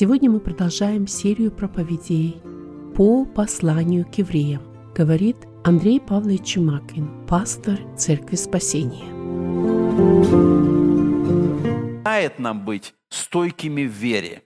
Сегодня мы продолжаем серию проповедей по посланию к евреям, говорит Андрей Павлович Чумакин, пастор Церкви Спасения. нам быть стойкими в вере.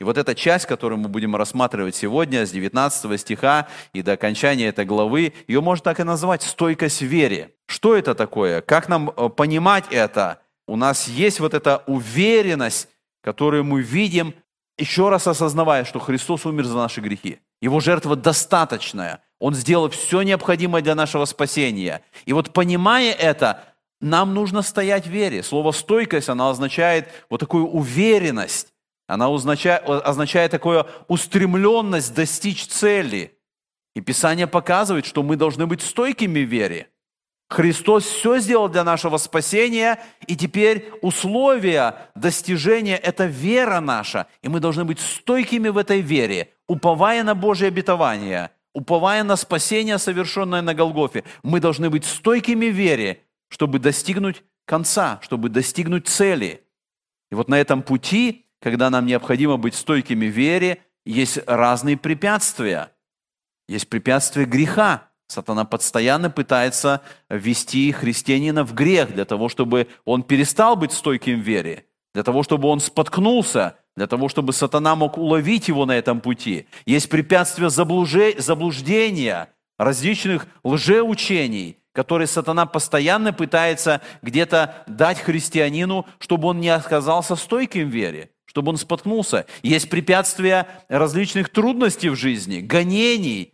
И вот эта часть, которую мы будем рассматривать сегодня, с 19 стиха и до окончания этой главы, ее можно так и назвать «стойкость в вере». Что это такое? Как нам э, понимать это? У нас есть вот эта уверенность, которую мы видим, еще раз осознавая, что Христос умер за наши грехи. Его жертва достаточная. Он сделал все необходимое для нашего спасения. И вот понимая это, нам нужно стоять в вере. Слово «стойкость», оно означает вот такую уверенность, она означает, означает такую устремленность достичь цели. И Писание показывает, что мы должны быть стойкими в вере. Христос все сделал для нашего спасения, и теперь условия достижения – это вера наша. И мы должны быть стойкими в этой вере, уповая на Божье обетование, уповая на спасение, совершенное на Голгофе. Мы должны быть стойкими в вере, чтобы достигнуть конца, чтобы достигнуть цели. И вот на этом пути когда нам необходимо быть стойкими в вере, есть разные препятствия. Есть препятствия греха. Сатана постоянно пытается ввести христианина в грех для того, чтобы он перестал быть стойким в вере, для того, чтобы он споткнулся, для того, чтобы сатана мог уловить его на этом пути. Есть препятствия заблуждения, различных лжеучений, которые сатана постоянно пытается где-то дать христианину, чтобы он не оказался стойким в вере чтобы он споткнулся. Есть препятствия различных трудностей в жизни, гонений.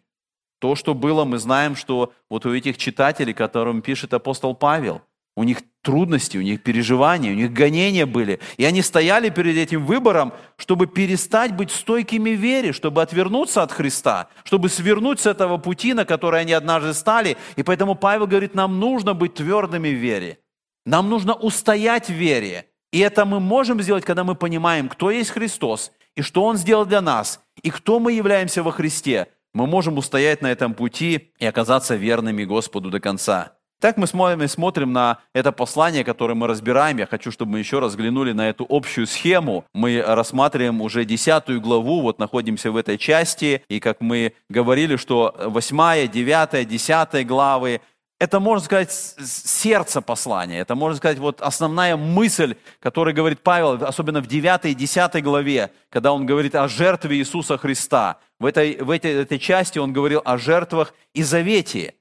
То, что было, мы знаем, что вот у этих читателей, которым пишет апостол Павел, у них трудности, у них переживания, у них гонения были. И они стояли перед этим выбором, чтобы перестать быть стойкими в вере, чтобы отвернуться от Христа, чтобы свернуть с этого пути, на который они однажды стали. И поэтому Павел говорит, нам нужно быть твердыми в вере. Нам нужно устоять в вере. И это мы можем сделать, когда мы понимаем, кто есть Христос, и что Он сделал для нас, и кто мы являемся во Христе. Мы можем устоять на этом пути и оказаться верными Господу до конца. Так мы смотрим, смотрим на это послание, которое мы разбираем. Я хочу, чтобы мы еще раз взглянули на эту общую схему. Мы рассматриваем уже десятую главу, вот находимся в этой части. И как мы говорили, что восьмая, девятая, десятая главы это, можно сказать, сердце послания. Это, можно сказать, вот основная мысль, которую говорит Павел, особенно в 9 и 10 главе, когда он говорит о жертве Иисуса Христа. В этой, в этой, этой части он говорил о жертвах и завете.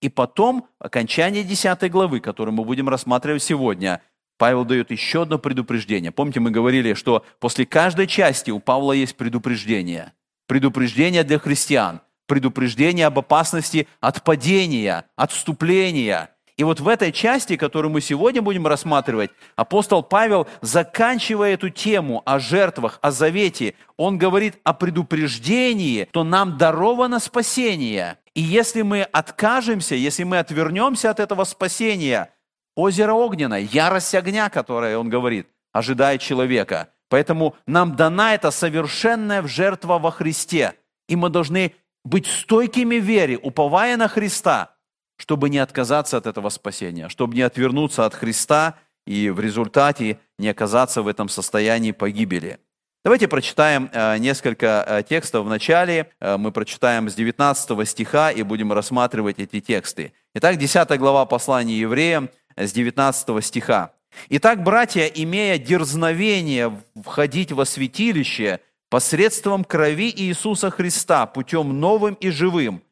И потом, окончание 10 главы, которую мы будем рассматривать сегодня, Павел дает еще одно предупреждение. Помните, мы говорили, что после каждой части у Павла есть предупреждение. Предупреждение для христиан – предупреждение об опасности от падения, отступления. И вот в этой части, которую мы сегодня будем рассматривать, апостол Павел, заканчивая эту тему о жертвах, о завете, он говорит о предупреждении, то нам даровано спасение. И если мы откажемся, если мы отвернемся от этого спасения, озеро огненное, ярость огня, которое он говорит, ожидает человека. Поэтому нам дана эта совершенная жертва во Христе. И мы должны быть стойкими в вере, уповая на Христа, чтобы не отказаться от этого спасения, чтобы не отвернуться от Христа и в результате не оказаться в этом состоянии погибели. Давайте прочитаем э, несколько э, текстов в начале. Э, мы прочитаем с 19 стиха и будем рассматривать эти тексты. Итак, 10 глава послания евреям с 19 стиха. «Итак, братья, имея дерзновение входить во святилище посредством крови Иисуса Христа, путем новым и живым,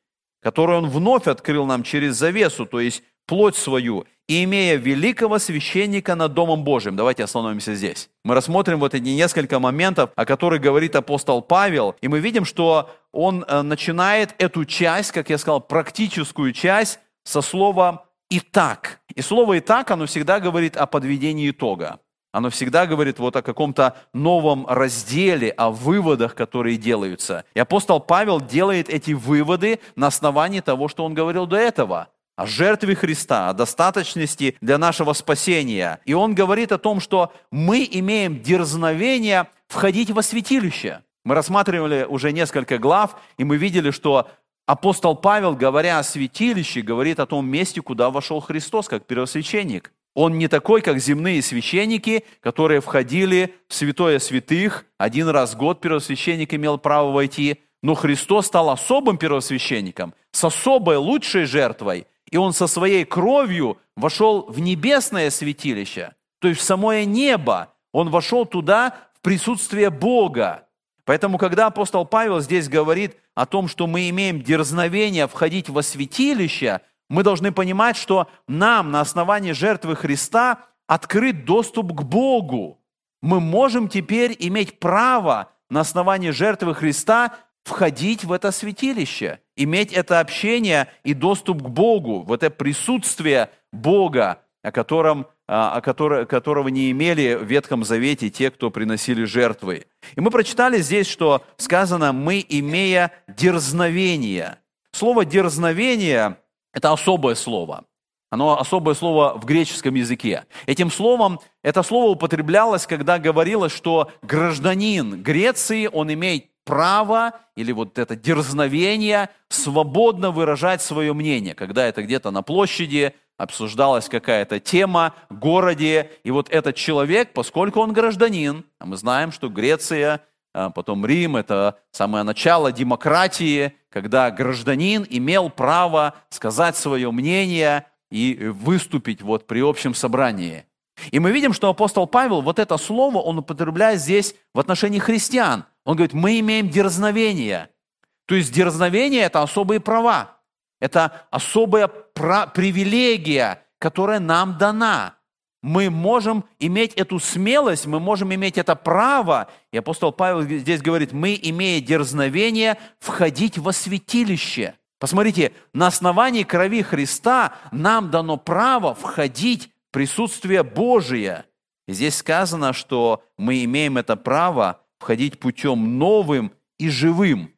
который Он вновь открыл нам через завесу, то есть плоть свою, и имея великого священника над Домом Божьим. Давайте остановимся здесь. Мы рассмотрим вот эти несколько моментов, о которых говорит апостол Павел, и мы видим, что он э, начинает эту часть, как я сказал, практическую часть со слова «итак». И слово «итак», оно всегда говорит о подведении итога. Оно всегда говорит вот о каком-то новом разделе, о выводах, которые делаются. И апостол Павел делает эти выводы на основании того, что он говорил до этого о жертве Христа, о достаточности для нашего спасения. И он говорит о том, что мы имеем дерзновение входить во святилище. Мы рассматривали уже несколько глав, и мы видели, что апостол Павел, говоря о святилище, говорит о том месте, куда вошел Христос, как первосвященник. Он не такой, как земные священники, которые входили в святое святых. Один раз в год первосвященник имел право войти. Но Христос стал особым первосвященником, с особой лучшей жертвой. И Он со своей кровью вошел в небесное святилище, то есть в самое небо. Он вошел туда в присутствие Бога. Поэтому, когда апостол Павел здесь говорит о том, что мы имеем дерзновение входить во святилище – мы должны понимать, что нам на основании жертвы Христа открыт доступ к Богу. Мы можем теперь иметь право на основании жертвы Христа входить в это святилище, иметь это общение и доступ к Богу, в это присутствие Бога, о котором а, о которого, которого не имели в Ветхом Завете те, кто приносили жертвы. И мы прочитали здесь, что сказано «мы, имея дерзновение». Слово «дерзновение» Это особое слово. Оно особое слово в греческом языке. Этим словом, это слово употреблялось, когда говорилось, что гражданин Греции, он имеет право или вот это дерзновение свободно выражать свое мнение, когда это где-то на площади, обсуждалась какая-то тема городе, и вот этот человек, поскольку он гражданин, а мы знаем, что Греция потом Рим – это самое начало демократии, когда гражданин имел право сказать свое мнение и выступить вот при общем собрании. И мы видим, что апостол Павел вот это слово он употребляет здесь в отношении христиан. Он говорит, мы имеем дерзновение. То есть дерзновение – это особые права. Это особая привилегия, которая нам дана мы можем иметь эту смелость, мы можем иметь это право. И апостол Павел здесь говорит, мы, имея дерзновение, входить во святилище. Посмотрите, на основании крови Христа нам дано право входить в присутствие Божие. И здесь сказано, что мы имеем это право входить путем новым и живым.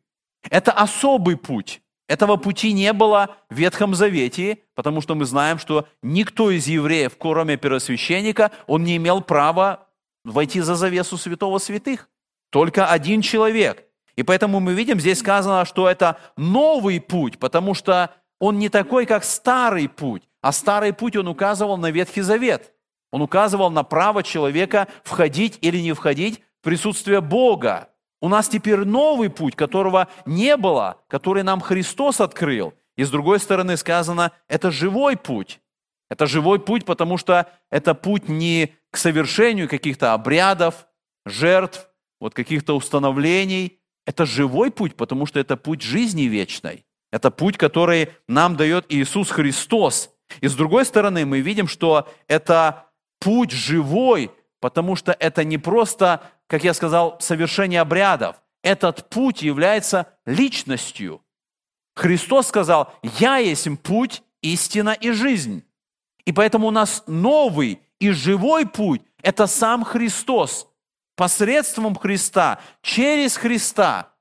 Это особый путь. Этого пути не было в Ветхом Завете, потому что мы знаем, что никто из евреев, кроме первосвященника, он не имел права войти за завесу святого святых. Только один человек. И поэтому мы видим, здесь сказано, что это новый путь, потому что он не такой, как старый путь. А старый путь он указывал на Ветхий Завет. Он указывал на право человека входить или не входить в присутствие Бога. У нас теперь новый путь, которого не было, который нам Христос открыл. И с другой стороны сказано, это живой путь. Это живой путь, потому что это путь не к совершению каких-то обрядов, жертв, вот каких-то установлений. Это живой путь, потому что это путь жизни вечной. Это путь, который нам дает Иисус Христос. И с другой стороны, мы видим, что это путь живой, потому что это не просто как я сказал, совершение обрядов. Этот путь является личностью. Христос сказал, «Я есть путь, истина и жизнь». И поэтому у нас новый и живой путь – это сам Христос. Посредством Христа, через Христа.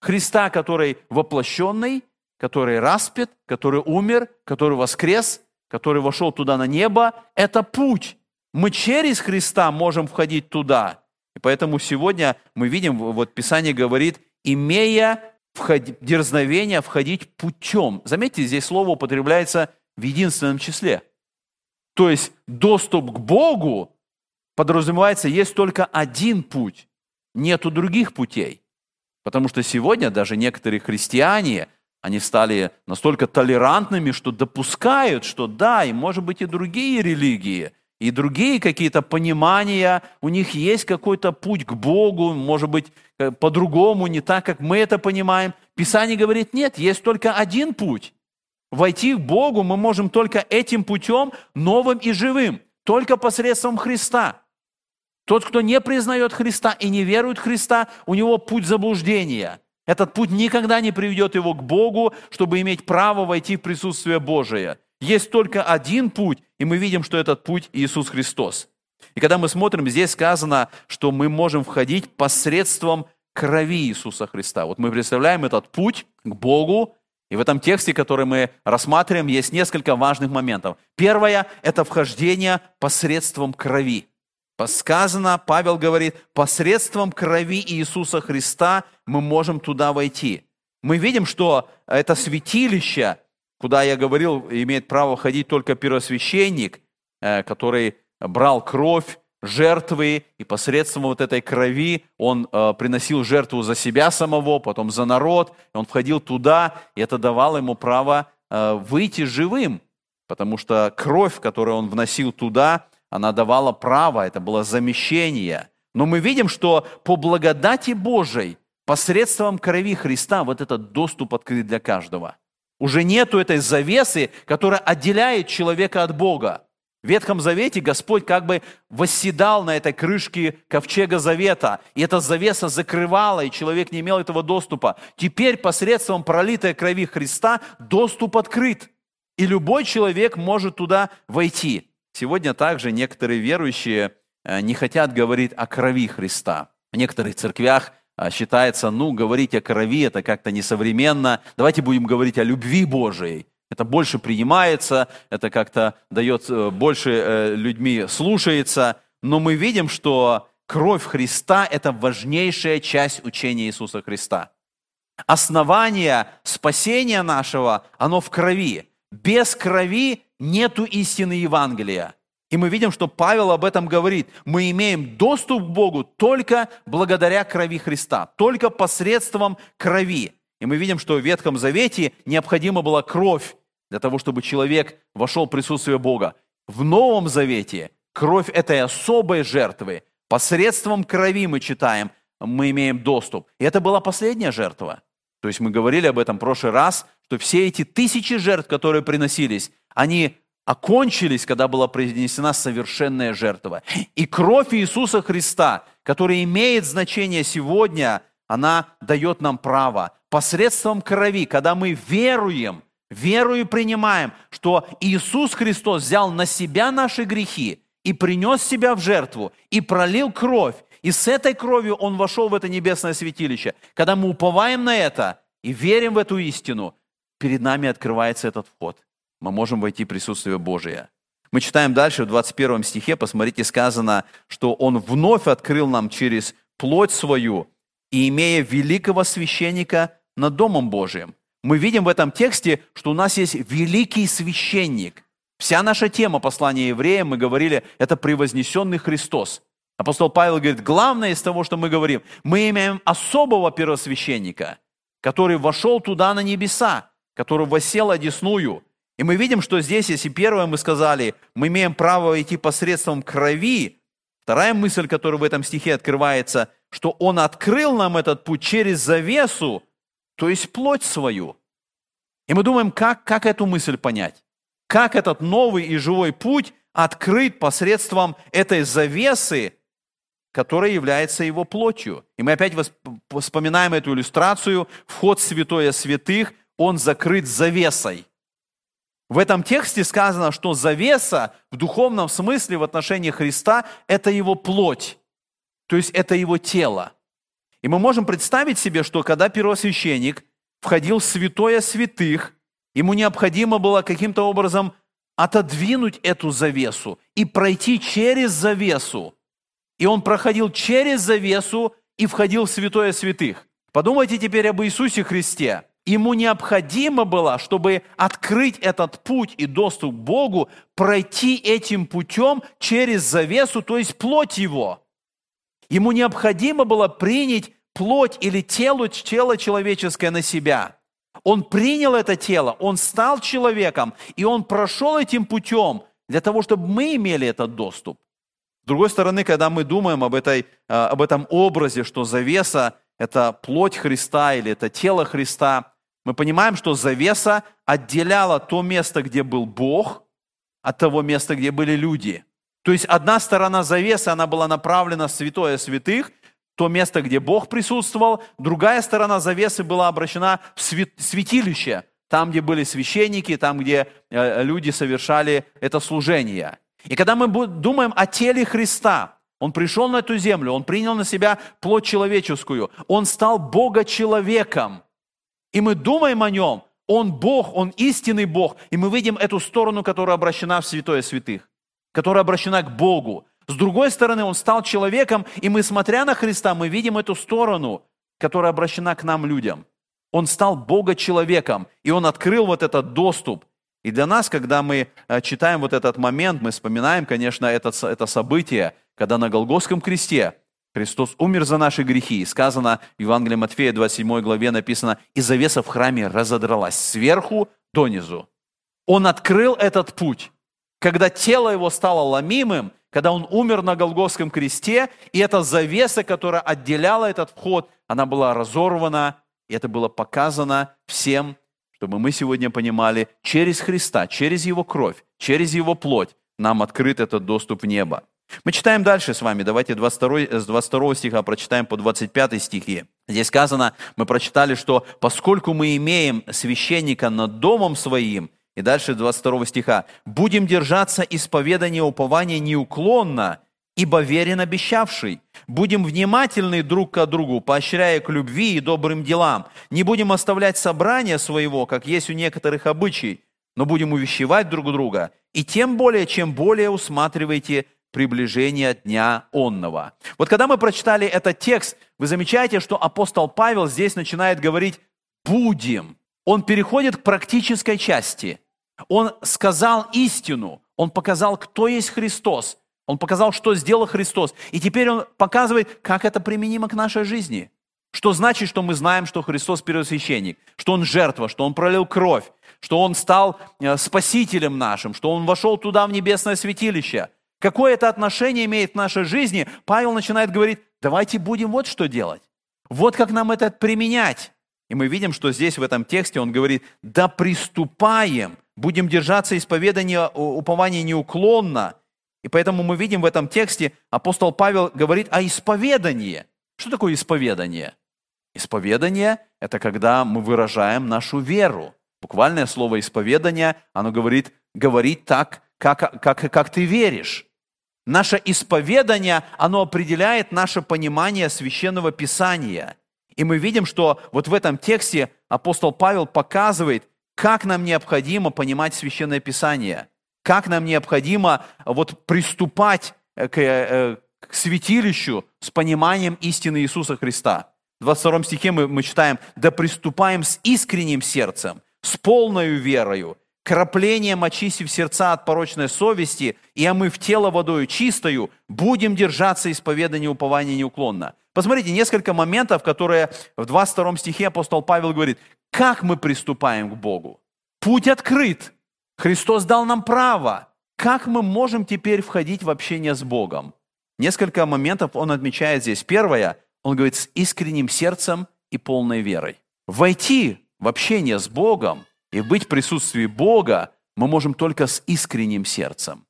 Христа, который воплощенный, который распят, который умер, который воскрес, который вошел туда на небо – это путь. Мы через Христа можем входить туда. И поэтому сегодня мы видим, вот Писание говорит, имея вход... дерзновение входить путем. Заметьте, здесь слово употребляется в единственном числе. То есть доступ к Богу подразумевается, есть только один путь, нету других путей. Потому что сегодня даже некоторые христиане, они стали настолько толерантными, что допускают, что да, и может быть и другие религии – и другие какие-то понимания, у них есть какой-то путь к Богу, может быть, э, по-другому, не так, как мы это понимаем. Писание говорит, нет, есть только один путь. Войти к Богу мы можем только этим путем, новым и живым, только посредством Христа. Тот, кто не признает Христа и не верует в Христа, у него путь заблуждения. Этот путь никогда не приведет его к Богу, чтобы иметь право войти в присутствие Божие. Есть только один путь, и мы видим, что этот путь Иисус Христос. И когда мы смотрим, здесь сказано, что мы можем входить посредством крови Иисуса Христа. Вот мы представляем этот путь к Богу, и в этом тексте, который мы рассматриваем, есть несколько важных моментов. Первое – это вхождение посредством крови. Сказано, Павел говорит, посредством крови Иисуса Христа мы можем туда войти. Мы видим, что это святилище, куда я говорил, имеет право ходить только первосвященник, э, который брал кровь, жертвы, и посредством вот этой крови он э, приносил жертву за себя самого, потом за народ, он входил туда, и это давало ему право э, выйти живым, потому что кровь, которую он вносил туда, она давала право, это было замещение. Но мы видим, что по благодати Божией, посредством крови Христа, вот этот доступ открыт для каждого. Уже нету этой завесы, которая отделяет человека от Бога. В Ветхом Завете Господь как бы восседал на этой крышке ковчега Завета, и эта завеса закрывала, и человек не имел этого доступа. Теперь посредством пролитой крови Христа доступ открыт, и любой человек может туда войти. Сегодня также некоторые верующие э, не хотят говорить о крови Христа. В некоторых церквях считается, ну, говорить о крови это как-то несовременно. Давайте будем говорить о любви Божией. Это больше принимается, это как-то дает э, больше э, людьми слушается. Но мы видим, что кровь Христа – это важнейшая часть учения Иисуса Христа. Основание спасения нашего, оно в крови. Без крови нету истины Евангелия. И мы видим, что Павел об этом говорит. Мы имеем доступ к Богу только благодаря крови Христа, только посредством крови. И мы видим, что в Ветхом Завете необходима была кровь для того, чтобы человек вошел в присутствие Бога. В Новом Завете кровь этой особой жертвы, посредством крови мы читаем, мы имеем доступ. И это была последняя жертва. То есть мы говорили об этом в прошлый раз, что все эти тысячи жертв, которые приносились, они окончились, когда была принесена совершенная жертва. И кровь Иисуса Христа, которая имеет значение сегодня, она дает нам право посредством крови, когда мы веруем, верую принимаем, что Иисус Христос взял на себя наши грехи и принес себя в жертву, и пролил кровь, и с этой кровью Он вошел в это небесное святилище. Когда мы уповаем на это и верим в эту истину, перед нами открывается этот вход. Мы можем войти в присутствие Божие. Мы читаем дальше, в 21 стихе, посмотрите, сказано, что Он вновь открыл нам через плоть свою, и имея великого священника над Домом Божиим. Мы видим в этом тексте, что у нас есть великий священник. Вся наша тема послания евреям, мы говорили, это превознесенный Христос. Апостол Павел говорит, главное из того, что мы говорим, мы имеем особого первосвященника, который вошел туда на небеса, который восел одесную. И мы видим, что здесь, если первое мы сказали, мы имеем право войти посредством крови, вторая мысль, которая в этом стихе открывается, что Он открыл нам этот путь через завесу, то есть плоть свою. И мы думаем, как, как эту мысль понять? Как этот новый и живой путь открыт посредством этой завесы, которая является его плотью. И мы опять вспоминаем эту иллюстрацию. Вход святое святых, он закрыт завесой. В этом тексте сказано, что завеса в духовном смысле в отношении Христа – это его плоть, то есть это его тело. И мы можем представить себе, что когда первосвященник входил в святое святых, ему необходимо было каким-то образом отодвинуть эту завесу и пройти через завесу. И он проходил через завесу и входил в святое святых. Подумайте теперь об Иисусе Христе. Ему необходимо было, чтобы открыть этот путь и доступ к Богу, пройти этим путем через завесу, то есть плоть Его. Ему необходимо было принять плоть или тело, тело человеческое на себя. Он принял это тело, он стал человеком, и он прошел этим путем для того, чтобы мы имели этот доступ. С другой стороны, когда мы думаем об, этой, э, об этом образе, что завеса – это плоть Христа или это тело Христа, мы понимаем, что завеса отделяла то место, где был Бог, от того места, где были люди – то есть одна сторона завесы, она была направлена в святое святых, то место, где Бог присутствовал, другая сторона завесы была обращена в святилище, там, где были священники, там, где э, люди совершали это служение. И когда мы думаем о теле Христа, Он пришел на эту землю, Он принял на себя плоть человеческую, Он стал Бога-человеком. И мы думаем о Нем, Он Бог, Он истинный Бог, и мы видим эту сторону, которая обращена в святое святых которая обращена к Богу. С другой стороны, Он стал человеком, и мы, смотря на Христа, мы видим эту сторону, которая обращена к нам, людям. Он стал Бога человеком, и Он открыл вот этот доступ. И для нас, когда мы э, читаем вот этот момент, мы вспоминаем, конечно, это, это событие, когда на Голгофском кресте Христос умер за наши грехи. И сказано в Евангелии Матфея 27 главе написано, «И завеса в храме разодралась сверху донизу». Он открыл этот путь. Когда тело его стало ломимым, когда он умер на Голгофском кресте, и эта завеса, которая отделяла этот вход, она была разорвана, и это было показано всем, чтобы мы сегодня понимали, через Христа, через Его кровь, через Его плоть нам открыт этот доступ в небо. Мы читаем дальше с вами. Давайте 22, с 22 стиха прочитаем по 25 стихи. Здесь сказано, мы прочитали, что поскольку мы имеем священника над домом своим, и дальше 22 стиха, будем держаться исповедания упования неуклонно, ибо верен обещавший. Будем внимательны друг к другу, поощряя к любви и добрым делам. Не будем оставлять собрания своего, как есть у некоторых обычай, но будем увещевать друг друга. И тем более, чем более усматриваете приближение дня онного. Вот когда мы прочитали этот текст, вы замечаете, что апостол Павел здесь начинает говорить «будем». Он переходит к практической части. Он сказал истину, он показал, кто есть Христос – он показал, что сделал Христос. И теперь он показывает, как это применимо к нашей жизни. Что значит, что мы знаем, что Христос первосвященник, что Он жертва, что Он пролил кровь, что Он стал э, спасителем нашим, что Он вошел туда в небесное святилище. Какое это отношение имеет к нашей жизни? Павел начинает говорить, давайте будем вот что делать. Вот как нам это применять. И мы видим, что здесь в этом тексте он говорит, да приступаем, будем держаться исповедания упования неуклонно, и поэтому мы видим в этом тексте, апостол Павел говорит о исповедании. Что такое исповедание? Исповедание – это когда мы выражаем нашу веру. Буквальное слово исповедание, оно говорит, говорить так, как, как, как ты веришь. Наше исповедание, оно определяет наше понимание священного писания. И мы видим, что вот в этом тексте апостол Павел показывает, как нам необходимо понимать священное писание – как нам необходимо вот приступать э, к, э, к святилищу с пониманием истины Иисуса Христа. В 22 стихе мы, мы читаем, «Да приступаем с искренним сердцем, с полною верою, краплением очистив сердца от порочной совести и омыв тело водою чистою, будем держаться исповедания упования неуклонно». Посмотрите, несколько моментов, которые в 22 стихе апостол Павел говорит, как мы приступаем к Богу. Путь открыт, Христос дал нам право. Как мы можем теперь входить в общение с Богом? Несколько моментов он отмечает здесь. Первое, он говорит, с искренним сердцем и полной верой. Войти в общение с Богом и быть в присутствии Бога мы можем только с искренним сердцем.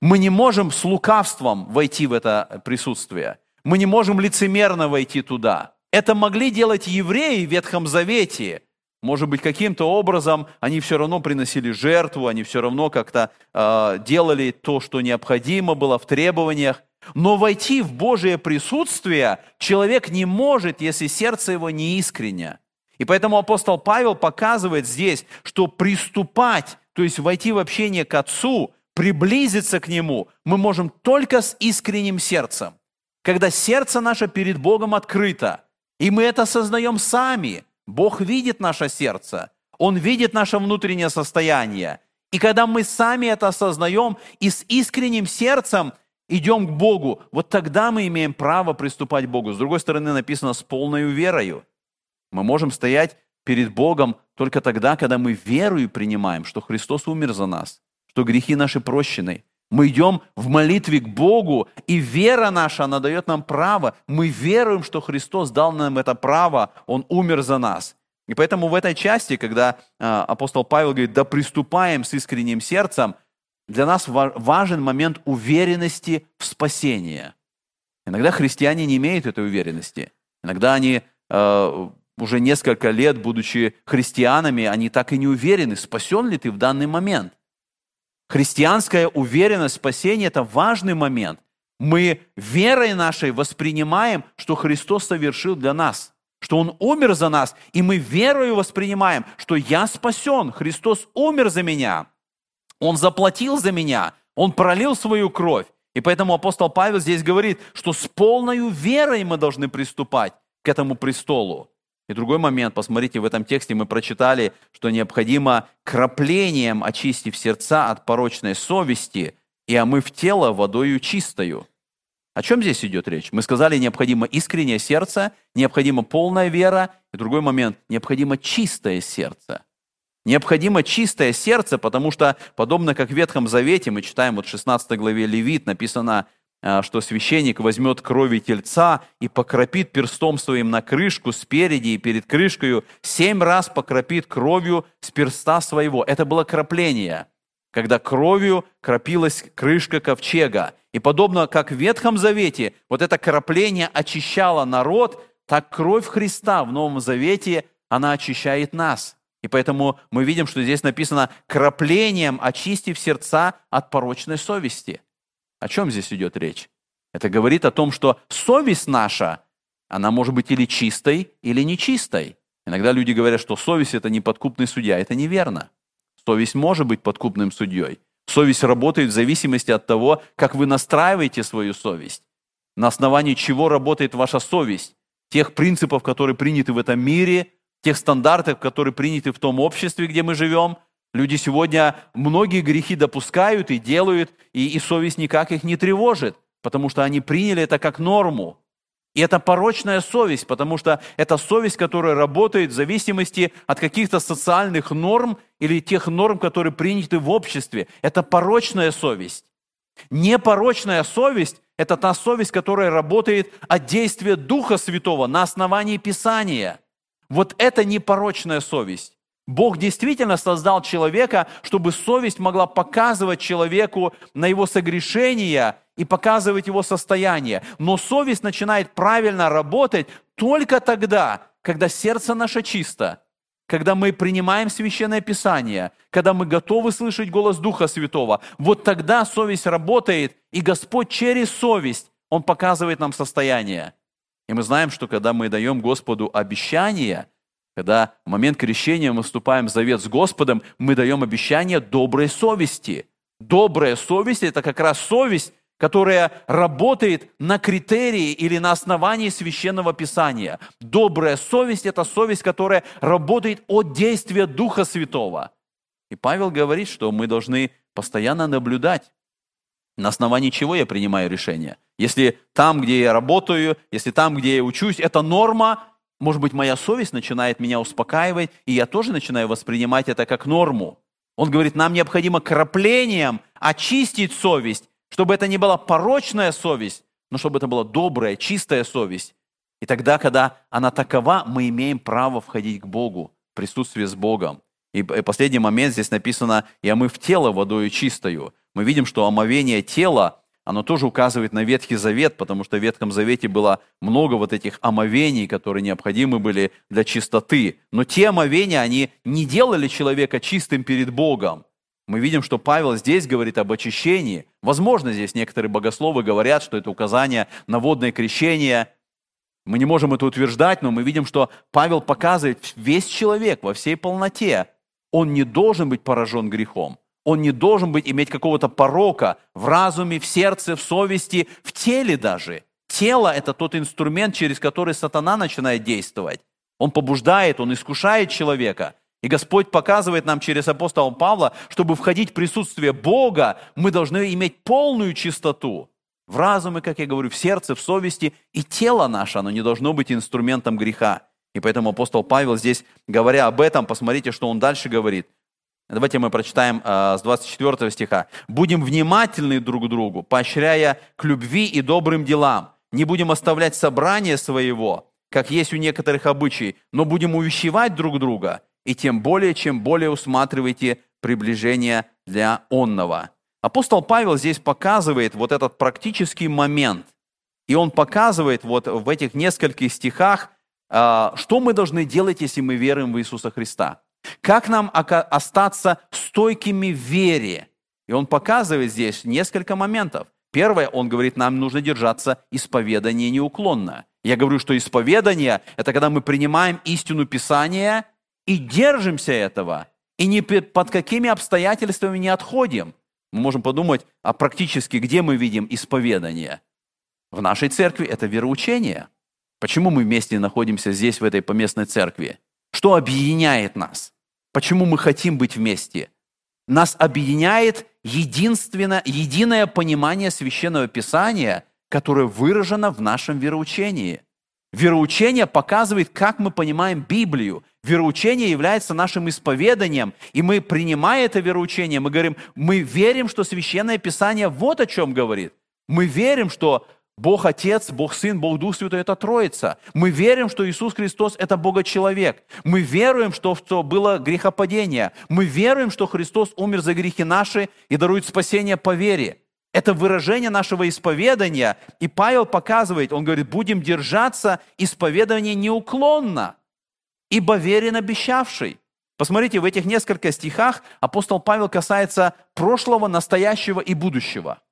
Мы не можем с лукавством войти в это присутствие. Мы не можем лицемерно войти туда. Это могли делать евреи в Ветхом Завете, может быть, каким-то образом они все равно приносили жертву, они все равно как-то э, делали то, что необходимо было в требованиях. Но войти в Божие присутствие человек не может, если сердце его не искренне. И поэтому апостол Павел показывает здесь, что приступать, то есть войти в общение к Отцу, приблизиться к Нему, мы можем только с искренним сердцем. Когда сердце наше перед Богом открыто, и мы это сознаем сами – Бог видит наше сердце, Он видит наше внутреннее состояние. И когда мы сами это осознаем и с искренним сердцем идем к Богу, вот тогда мы имеем право приступать к Богу. С другой стороны написано «с полной верою». Мы можем стоять перед Богом только тогда, когда мы верою принимаем, что Христос умер за нас, что грехи наши прощены – мы идем в молитве к Богу, и вера наша, она дает нам право. Мы веруем, что Христос дал нам это право, Он умер за нас. И поэтому в этой части, когда а, апостол Павел говорит, да приступаем с искренним сердцем, для нас важен момент уверенности в спасении. Иногда христиане не имеют этой уверенности. Иногда они э, уже несколько лет, будучи христианами, они так и не уверены, спасен ли ты в данный момент. Христианская уверенность в спасении – это важный момент. Мы верой нашей воспринимаем, что Христос совершил для нас, что Он умер за нас, и мы верою воспринимаем, что я спасен, Христос умер за меня, Он заплатил за меня, Он пролил свою кровь. И поэтому апостол Павел здесь говорит, что с полной верой мы должны приступать к этому престолу. И другой момент, посмотрите, в этом тексте мы прочитали, что необходимо краплением очистив сердца от порочной совести и омыв тело водою чистою. О чем здесь идет речь? Мы сказали, необходимо искреннее сердце, необходимо полная вера, и другой момент, необходимо чистое сердце. Необходимо чистое сердце, потому что, подобно как в Ветхом Завете, мы читаем вот в 16 главе Левит, написано, что священник возьмет крови тельца и покропит перстом своим на крышку спереди и перед крышкой, семь раз покропит кровью с перста своего. Это было кропление, когда кровью кропилась крышка ковчега. И подобно как в Ветхом Завете вот это крапление очищало народ, так кровь Христа в Новом Завете, она очищает нас. И поэтому мы видим, что здесь написано «краплением очистив сердца от порочной совести». О чем здесь идет речь? Это говорит о том, что совесть наша, она может быть или чистой, или нечистой. Иногда люди говорят, что совесть – это не подкупный судья. Это неверно. Совесть может быть подкупным судьей. Совесть работает в зависимости от того, как вы настраиваете свою совесть, на основании чего работает ваша совесть, тех принципов, которые приняты в этом мире, тех стандартов, которые приняты в том обществе, где мы живем. Люди сегодня многие грехи допускают и делают, и, и совесть никак их не тревожит, потому что они приняли это как норму. И это порочная совесть, потому что это совесть, которая работает в зависимости от каких-то социальных норм или тех норм, которые приняты в обществе. Это порочная совесть. Непорочная совесть – это та совесть, которая работает от действия Духа Святого на основании Писания. Вот это непорочная совесть. Бог действительно создал человека, чтобы совесть могла показывать человеку на его согрешения и показывать его состояние. Но совесть начинает правильно работать только тогда, когда сердце наше чисто, когда мы принимаем Священное Писание, когда мы готовы слышать голос Духа Святого. Вот тогда совесть работает, и Господь через совесть, Он показывает нам состояние. И мы знаем, что когда мы даем Господу обещание – когда в момент крещения мы вступаем в завет с Господом, мы даем обещание доброй совести. Добрая совесть – это как раз совесть, которая работает на критерии или на основании священного писания. Добрая совесть – это совесть, которая работает от действия Духа Святого. И Павел говорит, что мы должны постоянно наблюдать, на основании чего я принимаю решение. Если там, где я работаю, если там, где я учусь, это норма, может быть, моя совесть начинает меня успокаивать, и я тоже начинаю воспринимать это как норму. Он говорит, нам необходимо краплением очистить совесть, чтобы это не была порочная совесть, но чтобы это была добрая, чистая совесть. И тогда, когда она такова, мы имеем право входить к Богу, в присутствие с Богом. И последний момент здесь написано «и омыв тело водою чистою». Мы видим, что омовение тела оно тоже указывает на Ветхий Завет, потому что в Ветхом Завете было много вот этих омовений, которые необходимы были для чистоты. Но те омовения, они не делали человека чистым перед Богом. Мы видим, что Павел здесь говорит об очищении. Возможно, здесь некоторые богословы говорят, что это указание на водное крещение. Мы не можем это утверждать, но мы видим, что Павел показывает весь человек во всей полноте. Он не должен быть поражен грехом он не должен быть, иметь какого-то порока в разуме, в сердце, в совести, в теле даже. Тело – это тот инструмент, через который сатана начинает действовать. Он побуждает, он искушает человека. И Господь показывает нам через апостола Павла, чтобы входить в присутствие Бога, мы должны иметь полную чистоту в разуме, как я говорю, в сердце, в совести, и тело наше, оно не должно быть инструментом греха. И поэтому апостол Павел здесь, говоря об этом, посмотрите, что он дальше говорит. Давайте мы прочитаем э, с 24 стиха. «Будем внимательны друг к другу, поощряя к любви и добрым делам. Не будем оставлять собрание своего, как есть у некоторых обычаев, но будем увещевать друг друга, и тем более, чем более усматривайте приближение для онного». Апостол Павел здесь показывает вот этот практический момент. И он показывает вот в этих нескольких стихах, э, что мы должны делать, если мы веруем в Иисуса Христа. Как нам остаться стойкими в вере? И он показывает здесь несколько моментов. Первое, он говорит, нам нужно держаться исповедания неуклонно. Я говорю, что исповедание – это когда мы принимаем истину Писания и держимся этого, и ни под какими обстоятельствами не отходим. Мы можем подумать, а практически где мы видим исповедание? В нашей церкви это вероучение. Почему мы вместе находимся здесь, в этой поместной церкви? Что объединяет нас? Почему мы хотим быть вместе? Нас объединяет единственно, единое понимание Священного Писания, которое выражено в нашем вероучении. Вероучение показывает, как мы понимаем Библию. Вероучение является нашим исповеданием, и мы, принимая это вероучение, мы говорим, мы верим, что Священное Писание вот о чем говорит. Мы верим, что Бог Отец, Бог Сын, Бог Дух Святой – это Троица. Мы верим, что Иисус Христос – это Бога-человек. Мы веруем, что, что было грехопадение. Мы веруем, что Христос умер за грехи наши и дарует спасение по вере. Это выражение нашего исповедания. И Павел показывает, он говорит, будем держаться исповедания неуклонно, ибо верен обещавший. Посмотрите, в этих нескольких стихах апостол Павел касается прошлого, настоящего и будущего –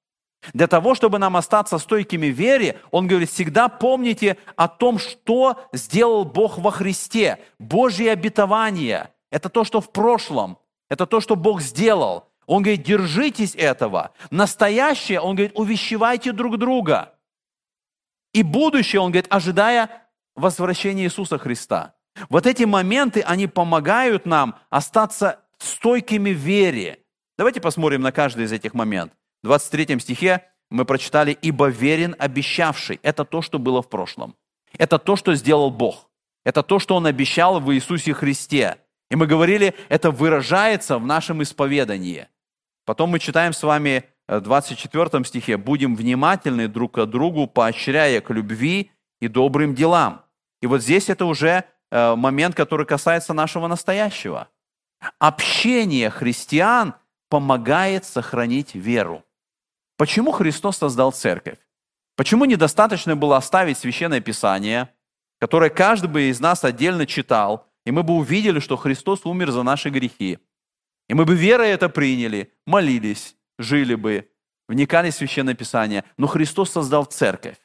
для того, чтобы нам остаться стойкими в вере, он говорит, всегда помните о том, что сделал Бог во Христе. Божье обетование – это то, что в прошлом, это то, что Бог сделал. Он говорит, держитесь этого. Настоящее, он говорит, увещевайте друг друга. И будущее, он говорит, ожидая возвращения Иисуса Христа. Вот эти моменты, они помогают нам остаться стойкими в вере. Давайте посмотрим на каждый из этих моментов. В 23 стихе мы прочитали «Ибо верен обещавший». Это то, что было в прошлом. Это то, что сделал Бог. Это то, что Он обещал в Иисусе Христе. И мы говорили, это выражается в нашем исповедании. Потом мы читаем с вами в 24 стихе «Будем внимательны друг к другу, поощряя к любви и добрым делам». И вот здесь это уже э, момент, который касается нашего настоящего. Общение христиан помогает сохранить веру. Почему Христос создал церковь? Почему недостаточно было оставить священное писание, которое каждый бы из нас отдельно читал, и мы бы увидели, что Христос умер за наши грехи. И мы бы верой это приняли, молились, жили бы, вникали в Священное Писание. Но Христос создал церковь.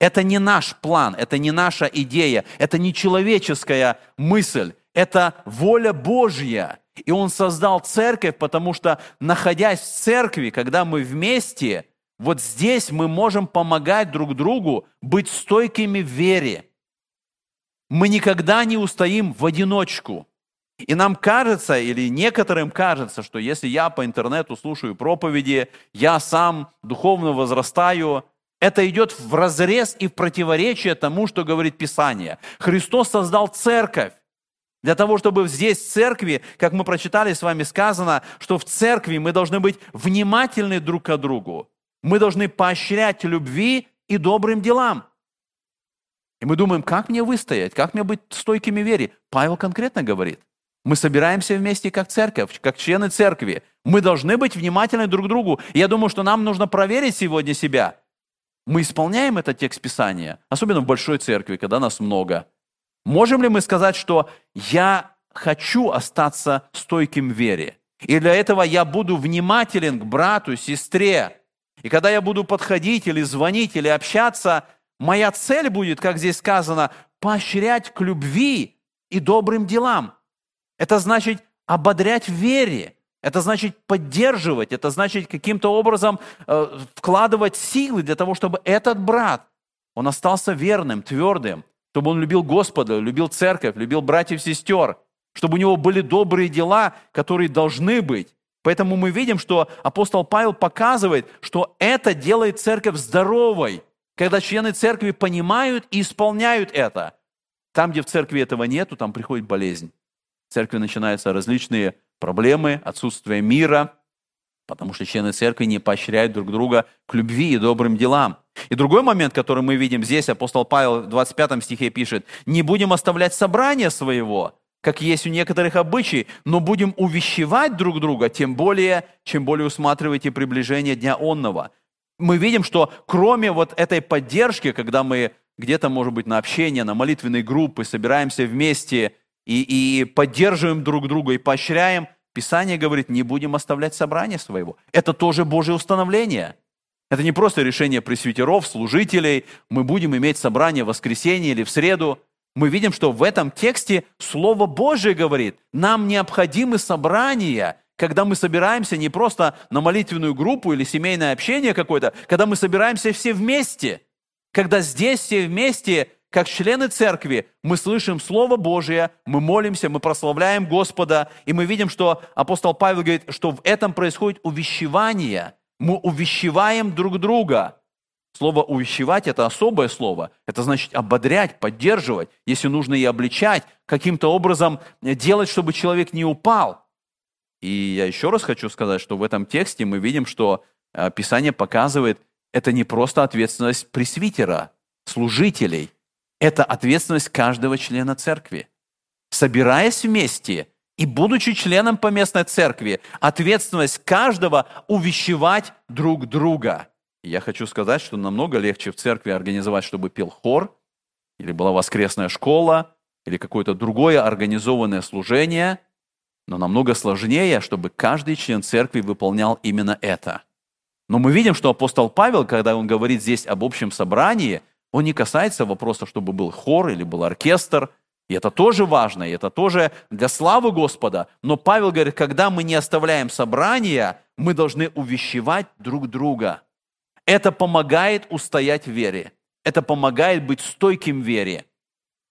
Это не наш план, это не наша идея, это не человеческая мысль, это воля Божья. И Он создал церковь, потому что, находясь в церкви, когда мы вместе, вот здесь мы можем помогать друг другу быть стойкими в вере. Мы никогда не устоим в одиночку. И нам кажется, или некоторым кажется, что если я по интернету слушаю проповеди, я сам духовно возрастаю, это идет в разрез и в противоречие тому, что говорит Писание. Христос создал церковь. Для того, чтобы здесь, в церкви, как мы прочитали с вами, сказано, что в церкви мы должны быть внимательны друг к другу. Мы должны поощрять любви и добрым делам. И мы думаем, как мне выстоять, как мне быть стойкими в вере. Павел конкретно говорит, мы собираемся вместе как церковь, как члены церкви. Мы должны быть внимательны друг к другу. Я думаю, что нам нужно проверить сегодня себя. Мы исполняем этот текст Писания, особенно в большой церкви, когда нас много – Можем ли мы сказать, что я хочу остаться стойким в вере? И для этого я буду внимателен к брату, сестре. И когда я буду подходить или звонить, или общаться, моя цель будет, как здесь сказано, поощрять к любви и добрым делам. Это значит ободрять в вере. Это значит поддерживать, это значит каким-то образом э, вкладывать силы для того, чтобы этот брат, он остался верным, твердым, чтобы он любил Господа, любил церковь, любил братьев и сестер, чтобы у него были добрые дела, которые должны быть. Поэтому мы видим, что апостол Павел показывает, что это делает церковь здоровой, когда члены церкви понимают и исполняют это. Там, где в церкви этого нету, там приходит болезнь. В церкви начинаются различные проблемы, отсутствие мира, потому что члены церкви не поощряют друг друга к любви и добрым делам. И другой момент, который мы видим здесь, апостол Павел в 25 стихе пишет, «Не будем оставлять собрание своего, как есть у некоторых обычаи, но будем увещевать друг друга, тем более, чем более усматриваете приближение Дня Онного». Мы видим, что кроме вот этой поддержки, когда мы где-то, может быть, на общение, на молитвенные группы собираемся вместе и, и поддерживаем друг друга и поощряем, Писание говорит, не будем оставлять собрание своего. Это тоже Божье установление – это не просто решение пресвитеров, служителей. Мы будем иметь собрание в воскресенье или в среду. Мы видим, что в этом тексте Слово Божие говорит, нам необходимы собрания, когда мы собираемся не просто на молитвенную группу или семейное общение какое-то, когда мы собираемся все вместе, когда здесь все вместе как члены церкви, мы слышим Слово Божие, мы молимся, мы прославляем Господа, и мы видим, что апостол Павел говорит, что в этом происходит увещевание. Мы увещеваем друг друга. Слово «увещевать» – это особое слово. Это значит ободрять, поддерживать, если нужно и обличать, каким-то образом делать, чтобы человек не упал. И я еще раз хочу сказать, что в этом тексте мы видим, что э, Писание показывает, это не просто ответственность пресвитера, служителей. Это ответственность каждого члена церкви. Собираясь вместе и будучи членом поместной церкви, ответственность каждого увещевать друг друга. Я хочу сказать, что намного легче в церкви организовать, чтобы пел хор, или была воскресная школа, или какое-то другое организованное служение, но намного сложнее, чтобы каждый член церкви выполнял именно это – но мы видим, что апостол Павел, когда он говорит здесь об общем собрании, он не касается вопроса, чтобы был хор или был оркестр. И это тоже важно, и это тоже для славы Господа. Но Павел говорит, когда мы не оставляем собрания, мы должны увещевать друг друга. Это помогает устоять в вере. Это помогает быть стойким в вере.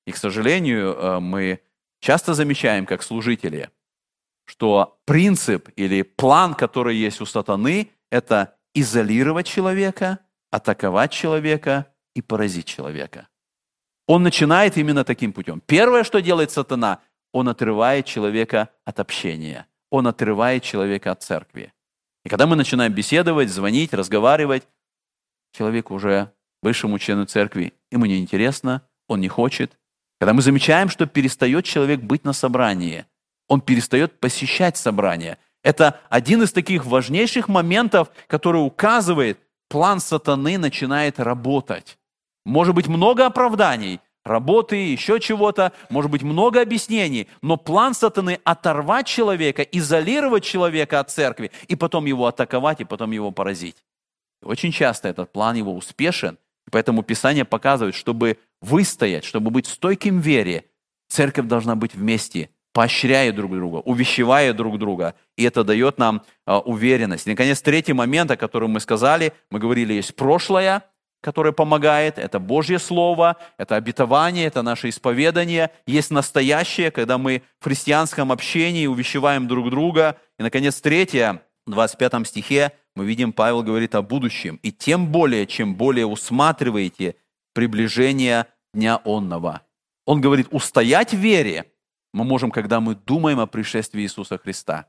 И, к сожалению, э, мы часто замечаем, как служители, что принцип или план, который есть у сатаны, это изолировать человека, атаковать человека и поразить человека. Он начинает именно таким путем. Первое, что делает сатана, он отрывает человека от общения. Он отрывает человека от церкви. И когда мы начинаем беседовать, звонить, разговаривать, человек уже высшему члену церкви, ему не интересно, он не хочет. Когда мы замечаем, что перестает человек быть на собрании, он перестает посещать собрание, это один из таких важнейших моментов, который указывает, план сатаны начинает работать. Может быть много оправданий, работы, еще чего-то, может быть много объяснений, но план сатаны оторвать человека, изолировать человека от церкви, и потом его атаковать, и потом его поразить. Очень часто этот план его успешен, поэтому Писание показывает, чтобы выстоять, чтобы быть стойким в вере, церковь должна быть вместе, поощряя друг друга, увещевая друг друга. И это дает нам а, уверенность. И, наконец, третий момент, о котором мы сказали, мы говорили, есть прошлое, которое помогает, это Божье Слово, это обетование, это наше исповедание. Есть настоящее, когда мы в христианском общении увещеваем друг друга. И, наконец, третье, в 25 стихе мы видим, Павел говорит о будущем. «И тем более, чем более усматриваете приближение Дня Онного». Он говорит, устоять в вере – мы можем, когда мы думаем о пришествии Иисуса Христа.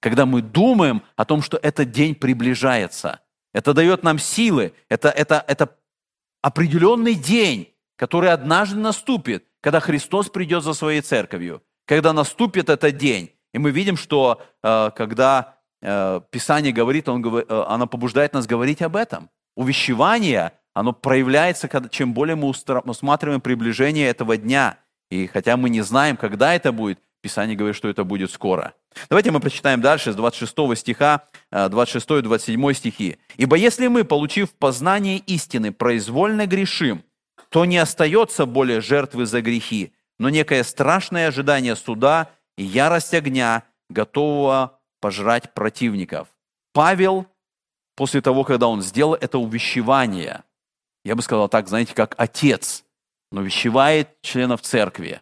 Когда мы думаем о том, что этот день приближается. Это дает нам силы. Это, это, это определенный день, который однажды наступит, когда Христос придет за своей церковью. Когда наступит этот день. И мы видим, что э, когда э, Писание говорит, э, оно побуждает нас говорить об этом. Увещевание, оно проявляется, чем более мы усматриваем приближение этого дня – и хотя мы не знаем, когда это будет, Писание говорит, что это будет скоро. Давайте мы прочитаем дальше с 26 стиха, 26-27 стихи. «Ибо если мы, получив познание истины, произвольно грешим, то не остается более жертвы за грехи, но некое страшное ожидание суда и ярость огня, готового пожрать противников». Павел, после того, когда он сделал это увещевание, я бы сказал так, знаете, как отец – но вещевает членов церкви.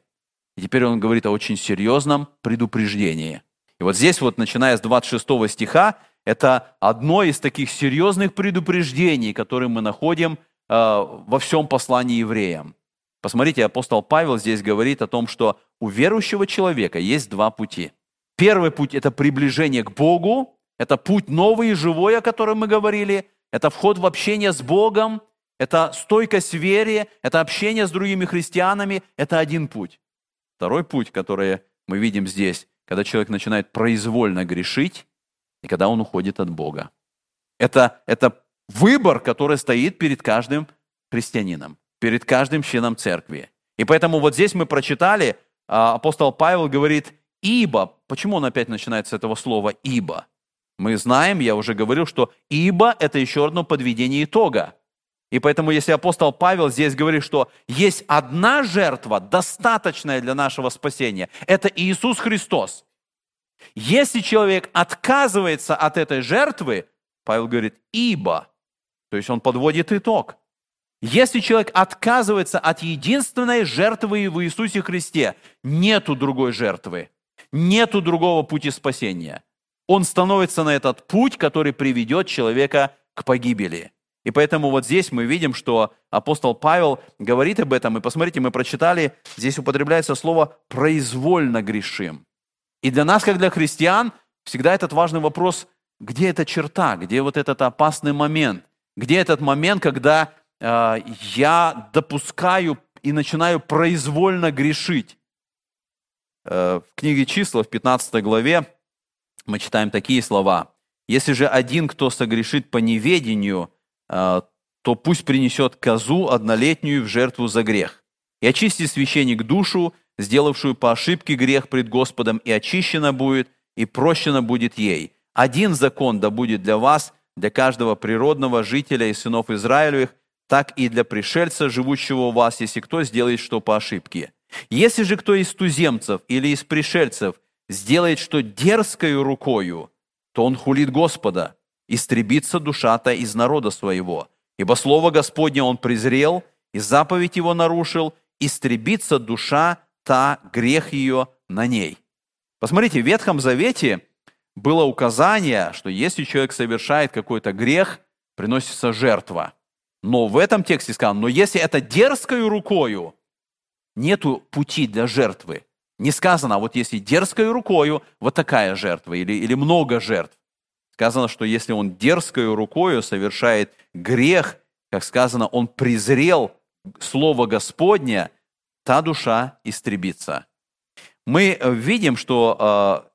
И теперь он говорит о очень серьезном предупреждении. И вот здесь вот, начиная с 26 стиха, это одно из таких серьезных предупреждений, которые мы находим э, во всем послании евреям. Посмотрите, апостол Павел здесь говорит о том, что у верующего человека есть два пути. Первый путь – это приближение к Богу, это путь новый и живой, о котором мы говорили, это вход в общение с Богом, это стойкость в вере, это общение с другими христианами, это один путь. Второй путь, который мы видим здесь, когда человек начинает произвольно грешить, и когда он уходит от Бога. Это, это выбор, который стоит перед каждым христианином, перед каждым членом церкви. И поэтому вот здесь мы прочитали, а, апостол Павел говорит «ибо». Почему он опять начинает с этого слова «ибо»? Мы знаем, я уже говорил, что «ибо» – это еще одно подведение итога. И поэтому, если апостол Павел здесь говорит, что есть одна жертва, достаточная для нашего спасения, это Иисус Христос. Если человек отказывается от этой жертвы, Павел говорит, ибо, то есть он подводит итог. Если человек отказывается от единственной жертвы в Иисусе Христе, нету другой жертвы, нету другого пути спасения. Он становится на этот путь, который приведет человека к погибели. И поэтому вот здесь мы видим, что апостол Павел говорит об этом. И посмотрите, мы прочитали, здесь употребляется слово «произвольно грешим». И для нас, как для христиан, всегда этот важный вопрос, где эта черта, где вот этот опасный момент, где этот момент, когда э, я допускаю и начинаю произвольно грешить. Э, в книге числа в 15 главе мы читаем такие слова. «Если же один, кто согрешит по неведению, то пусть принесет козу однолетнюю в жертву за грех. И очистит священник душу, сделавшую по ошибке грех пред Господом, и очищена будет, и прощена будет ей. Один закон да будет для вас, для каждого природного жителя и сынов Израилевых, так и для пришельца, живущего у вас, если кто сделает что по ошибке. Если же кто из туземцев или из пришельцев сделает что дерзкою рукою, то он хулит Господа, истребится душа-то из народа своего. Ибо слово Господне он презрел, и заповедь его нарушил, истребится душа та грех ее на ней. Посмотрите, в Ветхом Завете было указание, что если человек совершает какой-то грех, приносится жертва. Но в этом тексте сказано, но если это дерзкою рукою, нету пути для жертвы. Не сказано, а вот если дерзкою рукою, вот такая жертва или, или много жертв. Сказано, что если он дерзкою рукою совершает грех, как сказано, он презрел Слово Господне, та душа истребится. Мы э, видим, что, э,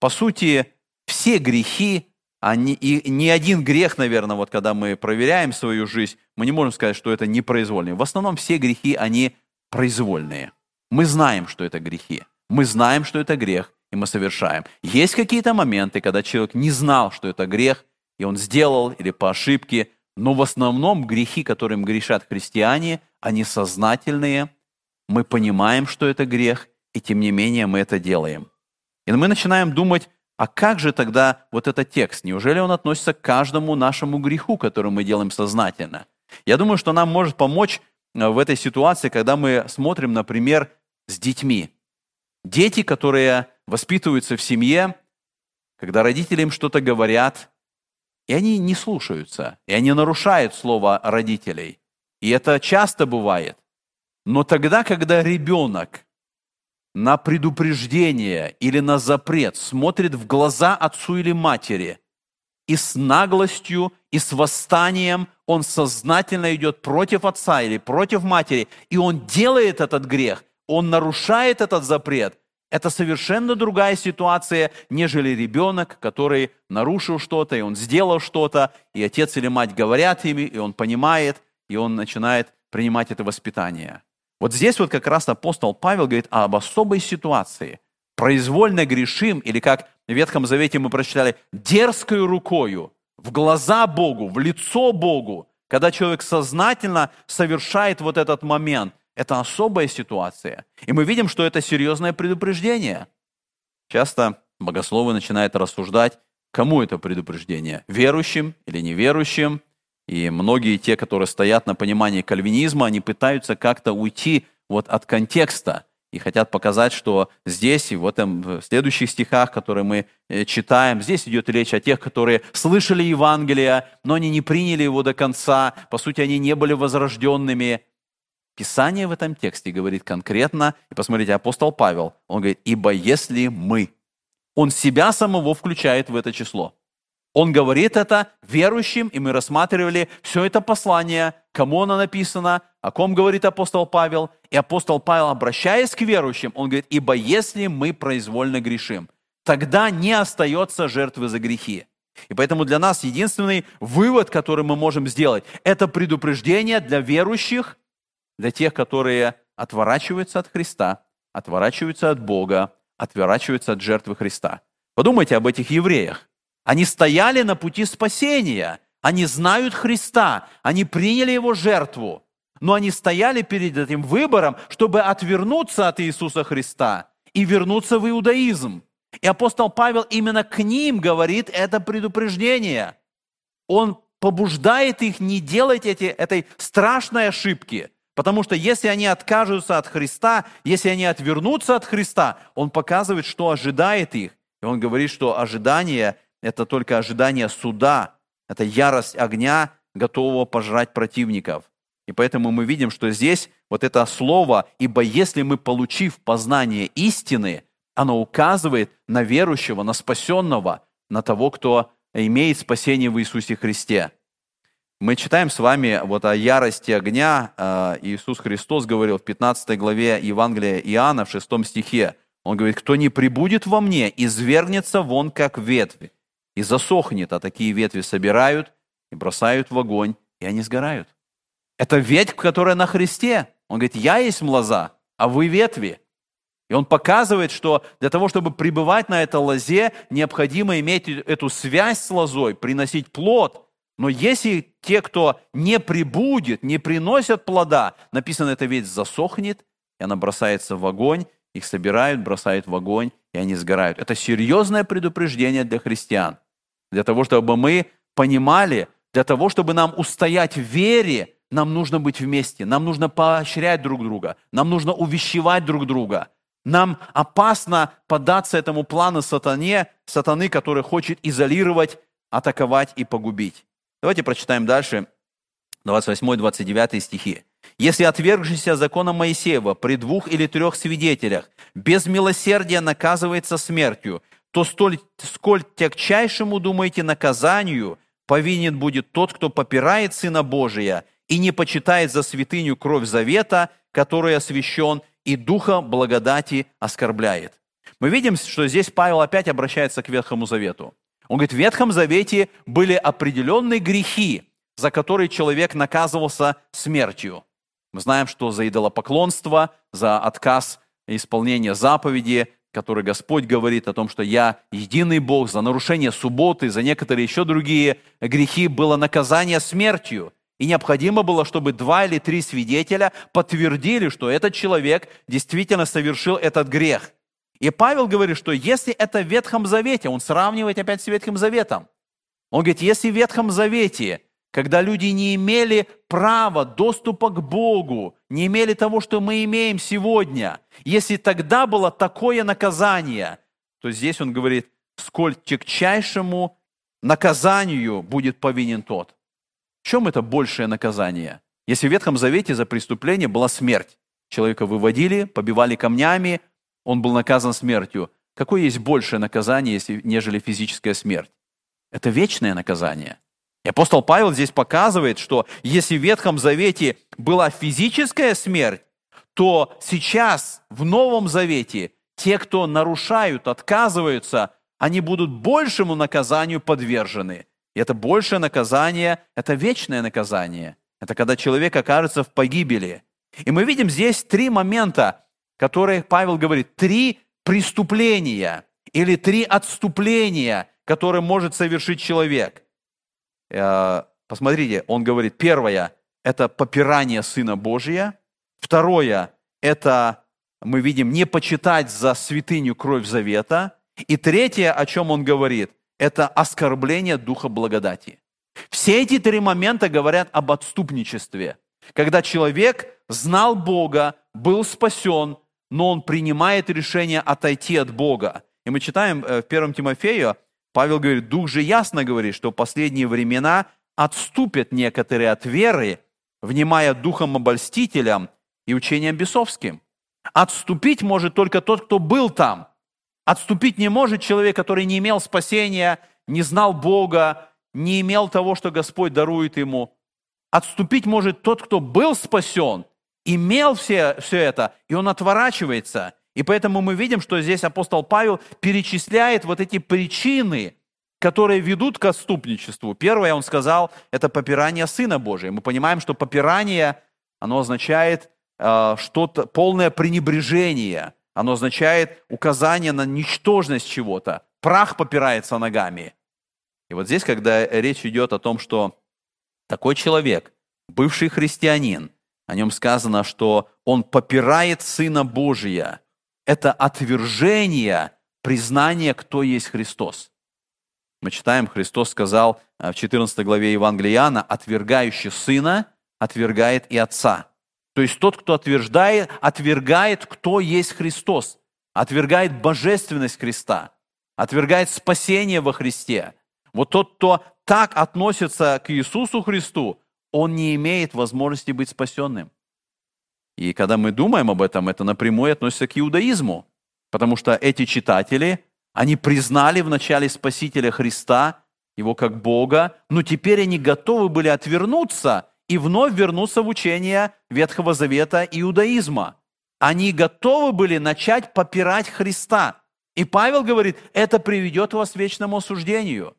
по сути, все грехи, они, и ни один грех, наверное, вот когда мы проверяем свою жизнь, мы не можем сказать, что это непроизвольные. В основном все грехи, они произвольные. Мы знаем, что это грехи. Мы знаем, что это грех, и мы совершаем. Есть какие-то моменты, когда человек не знал, что это грех, и он сделал или по ошибке, но в основном грехи, которым грешат христиане, они сознательные, мы понимаем, что это грех, и тем не менее мы это делаем. И мы начинаем думать, а как же тогда вот этот текст? Неужели он относится к каждому нашему греху, который мы делаем сознательно? Я думаю, что нам может помочь э, в этой ситуации, когда мы смотрим, например, с детьми. Дети, которые воспитываются в семье, когда родители им что-то говорят, и они не слушаются, и они нарушают слово родителей. И это часто бывает. Но тогда, когда ребенок на предупреждение или на запрет смотрит в глаза отцу или матери, и с наглостью, и с восстанием он сознательно идет против отца или против матери, и он делает этот грех, он нарушает этот запрет, это совершенно другая ситуация, нежели ребенок, который нарушил что-то, и он сделал что-то, и отец или мать говорят ими, и он понимает, и он начинает принимать это воспитание. Вот здесь вот как раз апостол Павел говорит об особой ситуации. Произвольно грешим, или как в Ветхом Завете мы прочитали, дерзкою рукою, в глаза Богу, в лицо Богу, когда человек сознательно совершает вот этот момент. Это особая ситуация. И мы видим, что это серьезное предупреждение. Часто богословы начинают рассуждать, кому это предупреждение, верующим или неверующим – и многие те, которые стоят на понимании кальвинизма, они пытаются как-то уйти вот от контекста и хотят показать, что здесь и в, этом, в следующих стихах, которые мы э, читаем, здесь идет речь о тех, которые слышали Евангелие, но они не приняли его до конца, по сути, они не были возрожденными. Писание в этом тексте говорит конкретно, и посмотрите, апостол Павел, он говорит, «Ибо если мы...» Он себя самого включает в это число. Он говорит это верующим, и мы рассматривали все это послание, кому оно написано, о ком говорит апостол Павел. И апостол Павел, обращаясь к верующим, он говорит, ибо если мы произвольно грешим, тогда не остается жертвы за грехи. И поэтому для нас единственный вывод, который мы можем сделать, это предупреждение для верующих, для тех, которые отворачиваются от Христа, отворачиваются от Бога, отворачиваются от жертвы Христа. Подумайте об этих евреях. Они стояли на пути спасения. Они знают Христа. Они приняли Его жертву. Но они стояли перед этим выбором, чтобы отвернуться от Иисуса Христа и вернуться в иудаизм. И апостол Павел именно к ним говорит это предупреждение. Он побуждает их не делать эти, этой страшной ошибки. Потому что если они откажутся от Христа, если они отвернутся от Христа, Он показывает, что ожидает их. И Он говорит, что ожидание – это только ожидание суда, это ярость огня, готового пожрать противников. И поэтому мы видим, что здесь вот это слово «ибо если мы, получив познание истины», оно указывает на верующего, на спасенного, на того, кто имеет спасение в Иисусе Христе. Мы читаем с вами вот о ярости огня. Э, Иисус Христос говорил в 15 главе Евангелия Иоанна в 6 стихе. Он говорит, кто не прибудет во мне, извергнется вон как ветвь и засохнет, а такие ветви собирают и бросают в огонь, и они сгорают. Это ветвь, которая на Христе. Он говорит, я есть лоза, а вы ветви. И он показывает, что для того, чтобы пребывать на этой лозе, необходимо иметь эту связь с лозой, приносить плод. Но если те, кто не прибудет, не приносят плода, написано, эта ветвь засохнет, и она бросается в огонь, их собирают, бросают в огонь, и они сгорают. Это серьезное предупреждение для христиан. Для того, чтобы мы понимали, для того, чтобы нам устоять в вере, нам нужно быть вместе, нам нужно поощрять друг друга, нам нужно увещевать друг друга. Нам опасно поддаться этому плану сатане, сатаны, который хочет изолировать, атаковать и погубить. Давайте прочитаем дальше 28-29 стихи. «Если отвергшийся закона Моисеева при двух или трех свидетелях без милосердия наказывается смертью, то столь, сколь тягчайшему, думаете, наказанию повинен будет тот, кто попирает Сына Божия и не почитает за святыню кровь завета, который освящен, и духа благодати оскорбляет. Мы видим, что здесь Павел опять обращается к Ветхому Завету. Он говорит, в Ветхом Завете были определенные грехи, за которые человек наказывался смертью. Мы знаем, что за идолопоклонство, за отказ исполнения заповеди, который Господь говорит о том, что я единый Бог, за нарушение субботы, за некоторые еще другие грехи было наказание смертью. И необходимо было, чтобы два или три свидетеля подтвердили, что этот человек действительно совершил этот грех. И Павел говорит, что если это в Ветхом Завете, он сравнивает опять с Ветхим Заветом. Он говорит, если в Ветхом Завете, когда люди не имели права, доступа к Богу, не имели того, что мы имеем сегодня, если тогда было такое наказание, то здесь он говорит, сколь тягчайшему наказанию будет повинен тот. В чем это большее наказание? Если в Ветхом Завете за преступление была смерть, человека выводили, побивали камнями, он был наказан смертью. Какое есть большее наказание, если, нежели физическая смерть? Это вечное наказание. И апостол Павел здесь показывает, что если в Ветхом Завете была физическая смерть, то сейчас в Новом Завете те, кто нарушают, отказываются, они будут большему наказанию подвержены. И это большее наказание, это вечное наказание. Это когда человек окажется в погибели. И мы видим здесь три момента, которые Павел говорит, три преступления или три отступления, которые может совершить человек. Э, посмотрите, он говорит, первое – это попирание Сына Божия. Второе – это, мы видим, не почитать за святыню кровь завета. И третье, о чем он говорит – это оскорбление духа благодати. Все эти три момента говорят об отступничестве. Когда человек знал Бога, был спасен, но он принимает решение отойти от Бога. И мы читаем э, в 1 Тимофею, Павел говорит, Дух же ясно говорит, что в последние времена отступят некоторые от веры, внимая духом обольстителям и учением бесовским. Отступить может только тот, кто был там – Отступить не может человек, который не имел спасения, не знал Бога, не имел того, что Господь дарует ему. Отступить может тот, кто был спасен, имел все, все это, и он отворачивается. И поэтому мы видим, что здесь апостол Павел перечисляет вот эти причины, которые ведут к отступничеству. Первое, он сказал, это попирание Сына Божия. Мы понимаем, что попирание, оно означает э, что-то, полное пренебрежение – оно означает указание на ничтожность чего-то. Прах попирается ногами. И вот здесь, когда речь идет о том, что такой человек, бывший христианин, о нем сказано, что он попирает Сына Божия. Это отвержение признания, кто есть Христос. Мы читаем, Христос сказал в 14 главе Евангелия Иоанна, отвергающий Сына, отвергает и Отца. То есть тот, кто отверждает, отвергает, кто есть Христос, отвергает божественность Христа, отвергает спасение во Христе. Вот тот, кто так относится к Иисусу Христу, он не имеет возможности быть спасенным. И когда мы думаем об этом, это напрямую относится к иудаизму, потому что эти читатели, они признали в начале Спасителя Христа, его как Бога, но теперь они готовы были отвернуться и вновь вернуться в учение Ветхого Завета иудаизма. Они готовы были начать попирать Христа. И Павел говорит, это приведет вас к вечному осуждению.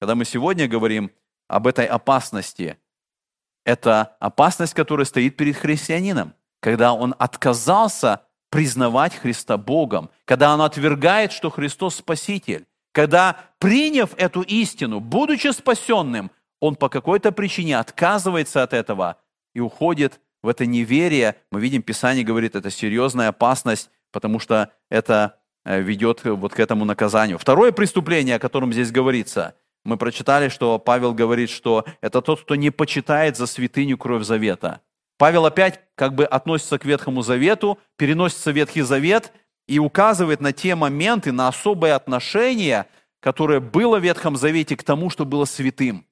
Когда мы сегодня говорим об этой опасности, это опасность, которая стоит перед христианином, когда он отказался признавать Христа Богом, когда он отвергает, что Христос Спаситель, когда, приняв эту истину, будучи спасенным, он по какой-то причине отказывается от этого и уходит в это неверие. Мы видим, Писание говорит, это серьезная опасность, потому что это э, ведет вот к этому наказанию. Второе преступление, о котором здесь говорится, мы прочитали, что Павел говорит, что это тот, кто не почитает за святыню кровь завета. Павел опять как бы относится к Ветхому Завету, переносится в Ветхий Завет и указывает на те моменты, на особое отношение, которое было в Ветхом Завете к тому, что было святым.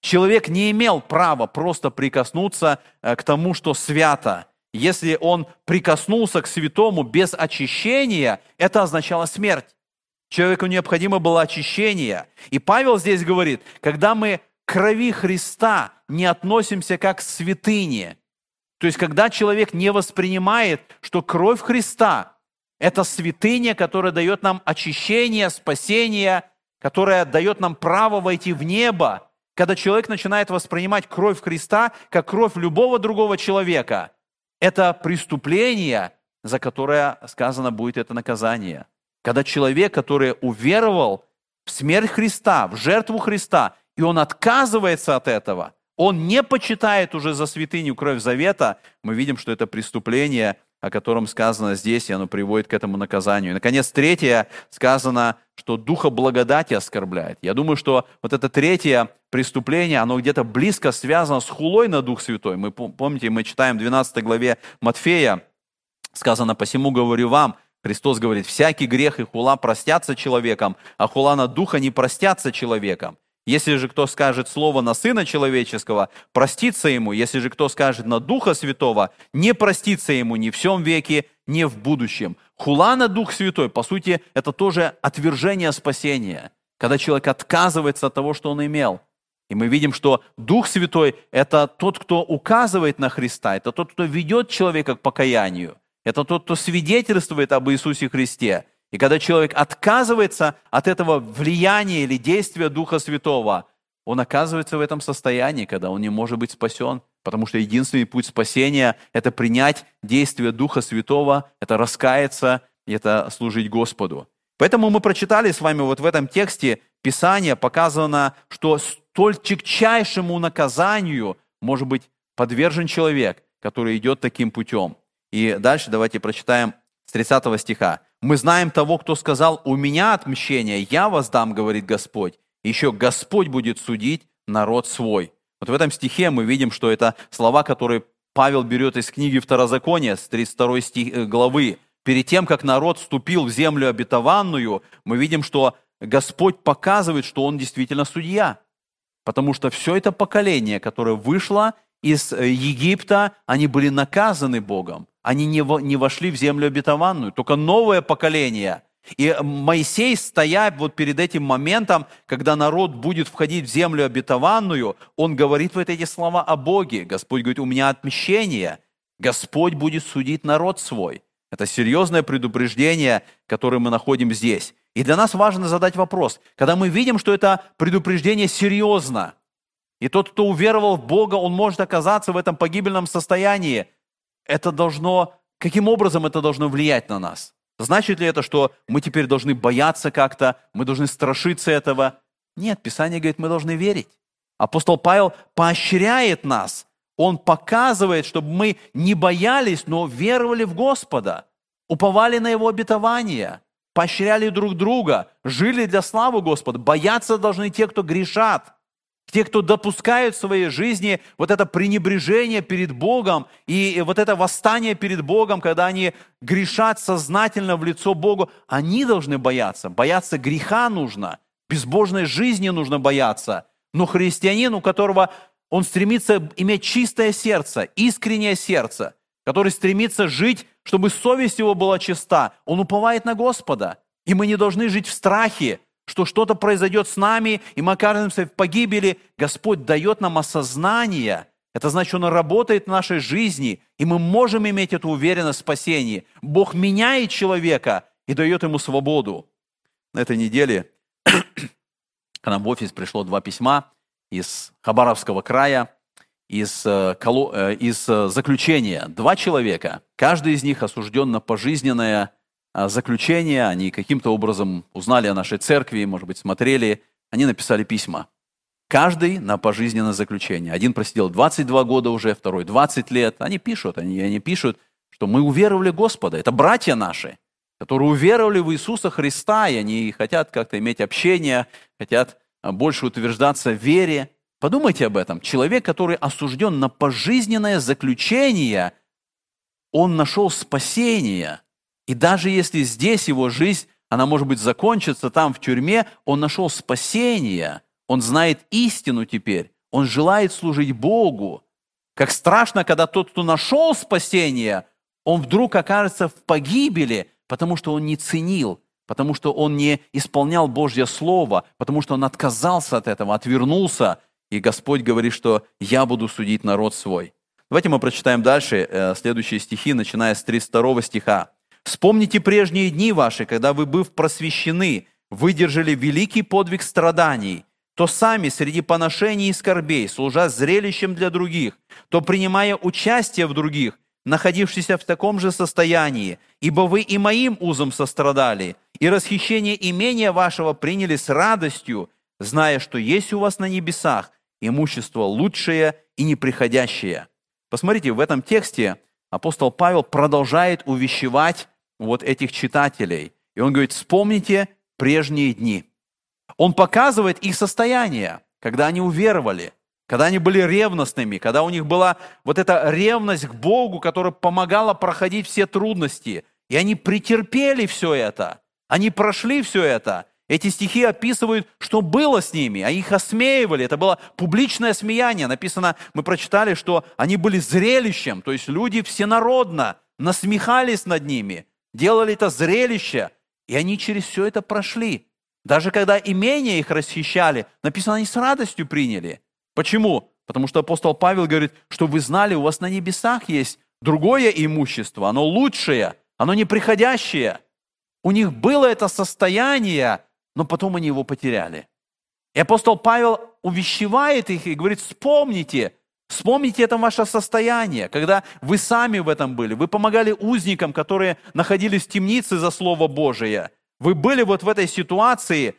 Человек не имел права просто прикоснуться э, к тому, что свято. Если он прикоснулся к святому без очищения, это означало смерть. Человеку необходимо было очищение. И Павел здесь говорит, когда мы к крови Христа не относимся как к святыне, то есть когда человек не воспринимает, что кровь Христа – это святыня, которая дает нам очищение, спасение, которая дает нам право войти в небо, когда человек начинает воспринимать кровь Христа как кровь любого другого человека, это преступление, за которое сказано будет это наказание. Когда человек, который уверовал в смерть Христа, в жертву Христа, и он отказывается от этого, он не почитает уже за святыню кровь завета, мы видим, что это преступление, о котором сказано здесь, и оно приводит к этому наказанию. И, наконец, третье, сказано, что духа благодати оскорбляет. Я думаю, что вот это третье преступление, оно где-то близко связано с хулой на Дух Святой. Мы помните, мы читаем в 12 главе Матфея, сказано, «Посему говорю вам, Христос говорит, всякий грех и хула простятся человеком, а хула на Духа не простятся человеком. Если же кто скажет слово на Сына Человеческого, простится ему. Если же кто скажет на Духа Святого, не простится ему ни в всем веке, ни в будущем. Хула на Дух Святой, по сути, это тоже отвержение спасения, когда человек отказывается от того, что он имел. И мы видим, что Дух Святой – это тот, кто указывает на Христа, это тот, кто ведет человека к покаянию, это тот, кто свидетельствует об Иисусе Христе – и когда человек отказывается от этого влияния или действия Духа Святого, он оказывается в этом состоянии, когда он не может быть спасен, потому что единственный путь спасения – это принять действие Духа Святого, это раскаяться это служить Господу. Поэтому мы прочитали с вами вот в этом тексте Писание показано, что столь чекчайшему наказанию может быть подвержен человек, который идет таким путем. И дальше давайте прочитаем с 30 стиха. Мы знаем того, кто сказал, у меня отмщение, я воздам, говорит Господь. Еще Господь будет судить народ свой. Вот в этом стихе мы видим, что это слова, которые Павел берет из книги Второзакония с 32 стих, э, главы. Перед тем, как народ вступил в землю обетованную, мы видим, что Господь показывает, что Он действительно судья. Потому что все это поколение, которое вышло из э, Египта, они были наказаны Богом они не, не вошли в землю обетованную, только новое поколение. И Моисей, стоя вот перед этим моментом, когда народ будет входить в землю обетованную, он говорит вот эти слова о Боге. Господь говорит, у меня отмещение. Господь будет судить народ свой. Это серьезное предупреждение, которое мы находим здесь. И для нас важно задать вопрос. Когда мы видим, что это предупреждение серьезно, и тот, кто уверовал в Бога, он может оказаться в этом погибельном состоянии, это должно, каким образом это должно влиять на нас? Значит ли это, что мы теперь должны бояться как-то, мы должны страшиться этого? Нет, Писание говорит, мы должны верить. Апостол Павел поощряет нас. Он показывает, чтобы мы не боялись, но веровали в Господа, уповали на Его обетование. поощряли друг друга, жили для славы Господа. Бояться должны те, кто грешат, те, кто допускают в своей жизни вот это пренебрежение перед Богом и вот это восстание перед Богом, когда они грешат сознательно в лицо Богу, они должны бояться. Бояться греха нужно, безбожной жизни нужно бояться. Но христианин, у которого он стремится иметь чистое сердце, искреннее сердце, который стремится жить, чтобы совесть его была чиста, он уповает на Господа. И мы не должны жить в страхе, что что-то произойдет с нами, и мы окажемся в погибели. Господь дает нам осознание. Это значит, Он работает в нашей жизни, и мы можем иметь эту уверенность в спасении. Бог меняет человека и дает ему свободу. На этой неделе к нам в офис пришло два письма из Хабаровского края, из, э, э, из э, заключения. Два человека, каждый из них осужден на пожизненное заключение, они каким-то образом узнали о нашей церкви, может быть, смотрели, они написали письма. Каждый на пожизненное заключение. Один просидел 22 года уже, второй 20 лет. Они пишут, они, они пишут, что мы уверовали Господа. Это братья наши, которые уверовали в Иисуса Христа, и они хотят как-то иметь общение, хотят а, больше утверждаться в вере. Подумайте об этом. Человек, который осужден на пожизненное заключение, он нашел спасение. И даже если здесь его жизнь, она может быть закончится там в тюрьме, он нашел спасение. Он знает истину теперь. Он желает служить Богу. Как страшно, когда тот, кто нашел спасение, он вдруг окажется в погибели, потому что он не ценил потому что он не исполнял Божье Слово, потому что он отказался от этого, отвернулся, и Господь говорит, что «я буду судить народ свой». Давайте мы прочитаем дальше э, следующие стихи, начиная с 32 стиха. «Вспомните прежние дни ваши, когда вы, быв просвещены, выдержали великий подвиг страданий, то сами среди поношений и скорбей, служа зрелищем для других, то принимая участие в других, находившийся в таком же состоянии, ибо вы и моим узом сострадали, и расхищение имения вашего приняли с радостью, зная, что есть у вас на небесах имущество лучшее и неприходящее». Посмотрите, в этом тексте апостол Павел продолжает увещевать вот этих читателей. И он говорит, вспомните прежние дни. Он показывает их состояние, когда они уверовали, когда они были ревностными, когда у них была вот эта ревность к Богу, которая помогала проходить все трудности. И они претерпели все это. Они прошли все это. Эти стихи описывают, что было с ними, а их осмеивали. Это было публичное смеяние. Написано, мы прочитали, что они были зрелищем, то есть люди всенародно насмехались над ними, делали это зрелище, и они через все это прошли. Даже когда имения их расхищали, написано, они с радостью приняли – Почему? Потому что апостол Павел говорит, что вы знали, у вас на небесах есть другое имущество, оно лучшее, оно неприходящее. У них было это состояние, но потом они его потеряли. И апостол Павел увещевает их и говорит, вспомните, вспомните это ваше состояние, когда вы сами в этом были, вы помогали узникам, которые находились в темнице за Слово Божие. Вы были вот в этой ситуации,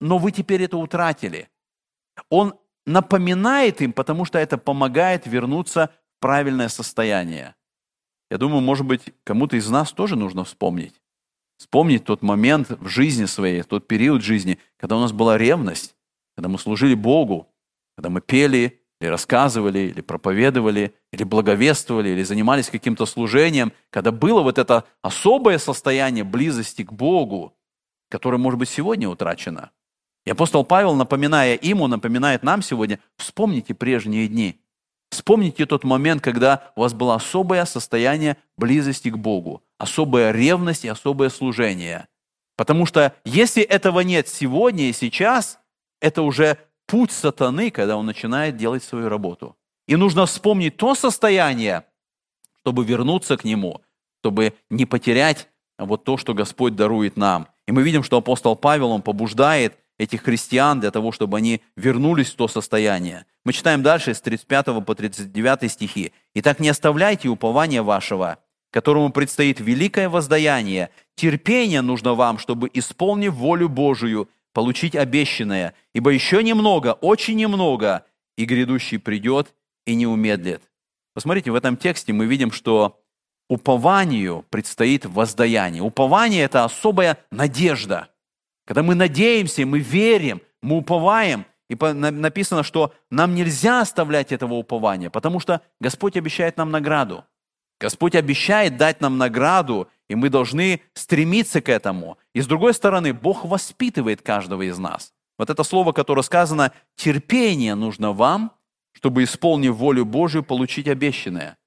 но вы теперь это утратили. Он напоминает им, потому что это помогает вернуться в правильное состояние. Я думаю, может быть, кому-то из нас тоже нужно вспомнить. Вспомнить тот момент в жизни своей, тот период жизни, когда у нас была ревность, когда мы служили Богу, когда мы пели, или рассказывали, или проповедовали, или благовествовали, или занимались каким-то служением, когда было вот это особое состояние близости к Богу, которое, может быть, сегодня утрачено. И апостол Павел, напоминая ему, напоминает нам сегодня, вспомните прежние дни. Вспомните тот момент, когда у вас было особое состояние близости к Богу, особая ревность и особое служение. Потому что если этого нет сегодня и сейчас, это уже путь сатаны, когда он начинает делать свою работу. И нужно вспомнить то состояние, чтобы вернуться к нему, чтобы не потерять вот то, что Господь дарует нам. И мы видим, что апостол Павел, он побуждает этих христиан для того, чтобы они вернулись в то состояние. Мы читаем дальше с 35 по 39 стихи. «Итак, не оставляйте упования вашего, которому предстоит великое воздаяние. Терпение нужно вам, чтобы, исполнив волю Божию, получить обещанное. Ибо еще немного, очень немного, и грядущий придет и не умедлит». Посмотрите, в этом тексте мы видим, что упованию предстоит воздаяние. Упование – это особая надежда. Когда мы надеемся, мы верим, мы уповаем, и написано, что нам нельзя оставлять этого упования, потому что Господь обещает нам награду. Господь обещает дать нам награду, и мы должны стремиться к этому. И с другой стороны, Бог воспитывает каждого из нас. Вот это слово, которое сказано, терпение нужно вам, чтобы, исполнив волю Божию, получить обещанное.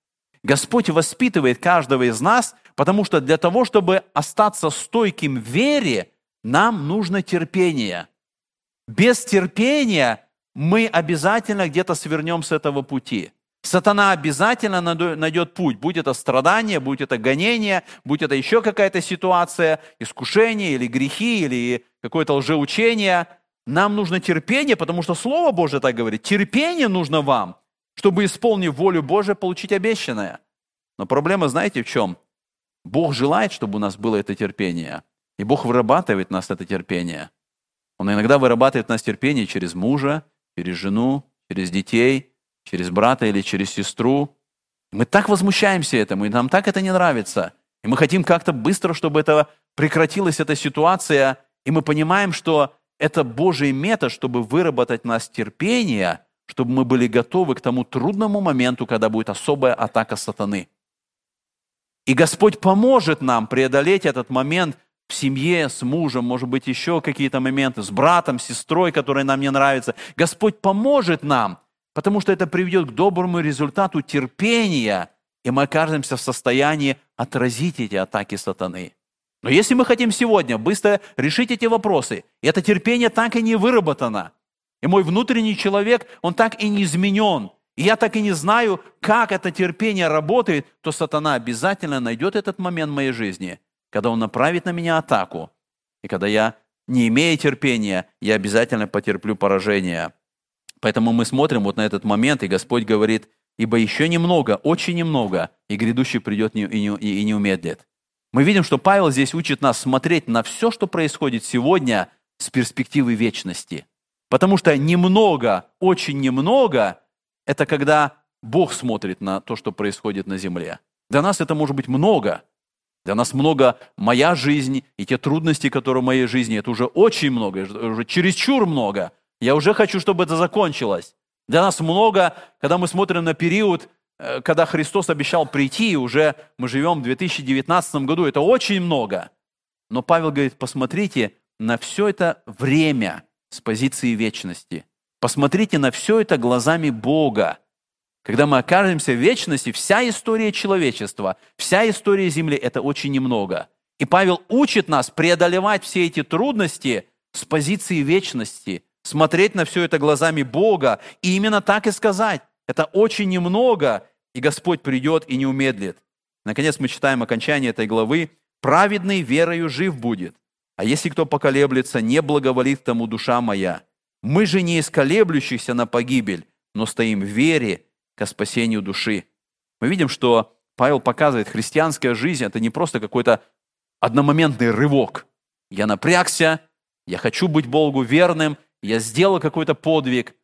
Господь воспитывает каждого из нас, потому что для того, чтобы остаться стойким в вере, нам нужно терпение. Без терпения мы обязательно где-то свернем с этого пути. Сатана обязательно найдет путь, будь это страдание, будь это гонение, будь это еще какая-то ситуация, искушение или грехи, или какое-то лжеучение. Нам нужно терпение, потому что Слово Божье так говорит. Терпение нужно вам, чтобы, исполнив волю Божию, получить обещанное. Но проблема, знаете, в чем? Бог желает, чтобы у нас было это терпение. И Бог вырабатывает в нас это терпение. Он иногда вырабатывает в нас терпение через мужа, через жену, через детей, через брата или через сестру. Мы так возмущаемся этому, и нам так это не нравится. И мы хотим как-то быстро, чтобы это прекратилась эта ситуация, и мы понимаем, что это Божий метод, чтобы выработать в нас терпение, чтобы мы были готовы к тому трудному моменту, когда будет особая атака сатаны. И Господь поможет нам преодолеть этот момент в семье, с мужем, может быть, еще какие-то моменты, с братом, с сестрой, которые нам не нравятся. Господь поможет нам, потому что это приведет к доброму результату терпения, и мы окажемся в состоянии отразить эти атаки сатаны. Но если мы хотим сегодня быстро решить эти вопросы, и это терпение так и не выработано, и мой внутренний человек, он так и не изменен, и я так и не знаю, как это терпение работает, то сатана обязательно найдет этот момент в моей жизни, когда он направит на меня атаку, и когда я, не имея терпения, я обязательно потерплю поражение. Поэтому мы смотрим вот на этот момент, и Господь говорит, ибо еще немного, очень немного, и грядущий придет и не, и не умедлит. Мы видим, что Павел здесь учит нас смотреть на все, что происходит сегодня с перспективы вечности. Потому что немного, очень немного – это когда Бог смотрит на то, что происходит на земле. Для нас это может быть много. Для нас много моя жизнь и те трудности, которые в моей жизни, это уже очень много, уже чересчур много. Я уже хочу, чтобы это закончилось. Для нас много, когда мы смотрим на период Э, когда Христос обещал прийти, и уже мы живем в 2019 году, это очень много. Но Павел говорит, посмотрите на все это время с позиции вечности. Посмотрите на все это глазами Бога. Когда мы окажемся в вечности, вся история человечества, вся история Земли – это очень немного. И Павел учит нас преодолевать все эти трудности с позиции вечности, смотреть на все это глазами Бога и именно так и сказать. Это очень немного, и Господь придет и не умедлит. Наконец мы читаем окончание этой главы. «Праведный верою жив будет, а если кто поколеблется, не благоволит тому душа моя. Мы же не из на погибель, но стоим в вере ко спасению души». Мы видим, что Павел показывает, христианская жизнь – это не просто какой-то одномоментный рывок. Я напрягся, я хочу быть Богу верным, я сделал какой-то подвиг.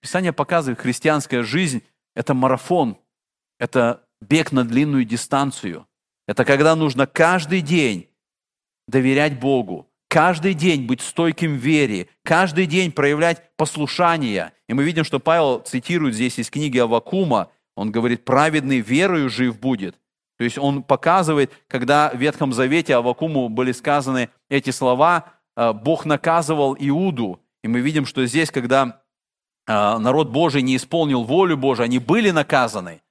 Писание показывает, христианская жизнь – это марафон, это бег на длинную дистанцию. Это когда нужно каждый день доверять Богу, каждый день быть стойким в вере, каждый день проявлять послушание. И мы видим, что Павел цитирует здесь из книги Авакума, он говорит, праведный верою жив будет. То есть он показывает, когда в Ветхом Завете Авакуму были сказаны эти слова, э, Бог наказывал Иуду. И мы видим, что здесь, когда э, народ Божий не исполнил волю Божию, они были наказаны.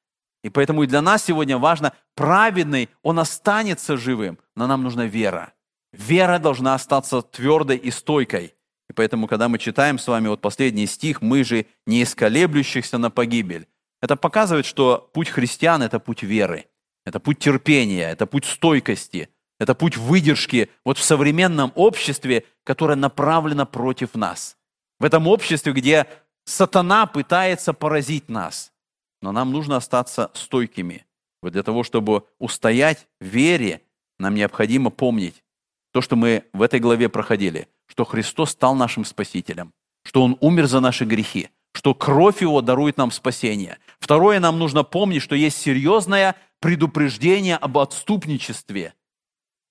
И поэтому и для нас сегодня важно, праведный, он останется живым, но нам нужна вера. Вера должна остаться твердой и стойкой. И поэтому, когда мы читаем с вами вот последний стих, мы же не исколеблющихся на погибель, это показывает, что путь христиан – это путь веры, это путь терпения, это путь стойкости, это путь выдержки вот в современном обществе, которое направлено против нас. В этом обществе, где сатана пытается поразить нас – но нам нужно остаться стойкими. Вот для того, чтобы устоять в вере, нам необходимо помнить то, что мы в этой главе проходили, что Христос стал нашим Спасителем, что Он умер за наши грехи, что кровь Его дарует нам спасение. Второе, нам нужно помнить, что есть серьезная предупреждение об отступничестве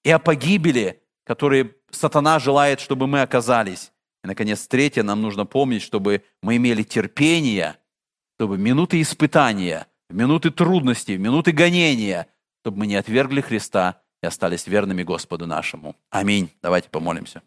и о погибели, которые сатана желает, чтобы мы оказались. И, наконец, третье, нам нужно помнить, чтобы мы имели терпение, чтобы в минуты испытания, в минуты трудностей, в минуты гонения, чтобы мы не отвергли Христа и остались верными Господу нашему. Аминь. Давайте помолимся.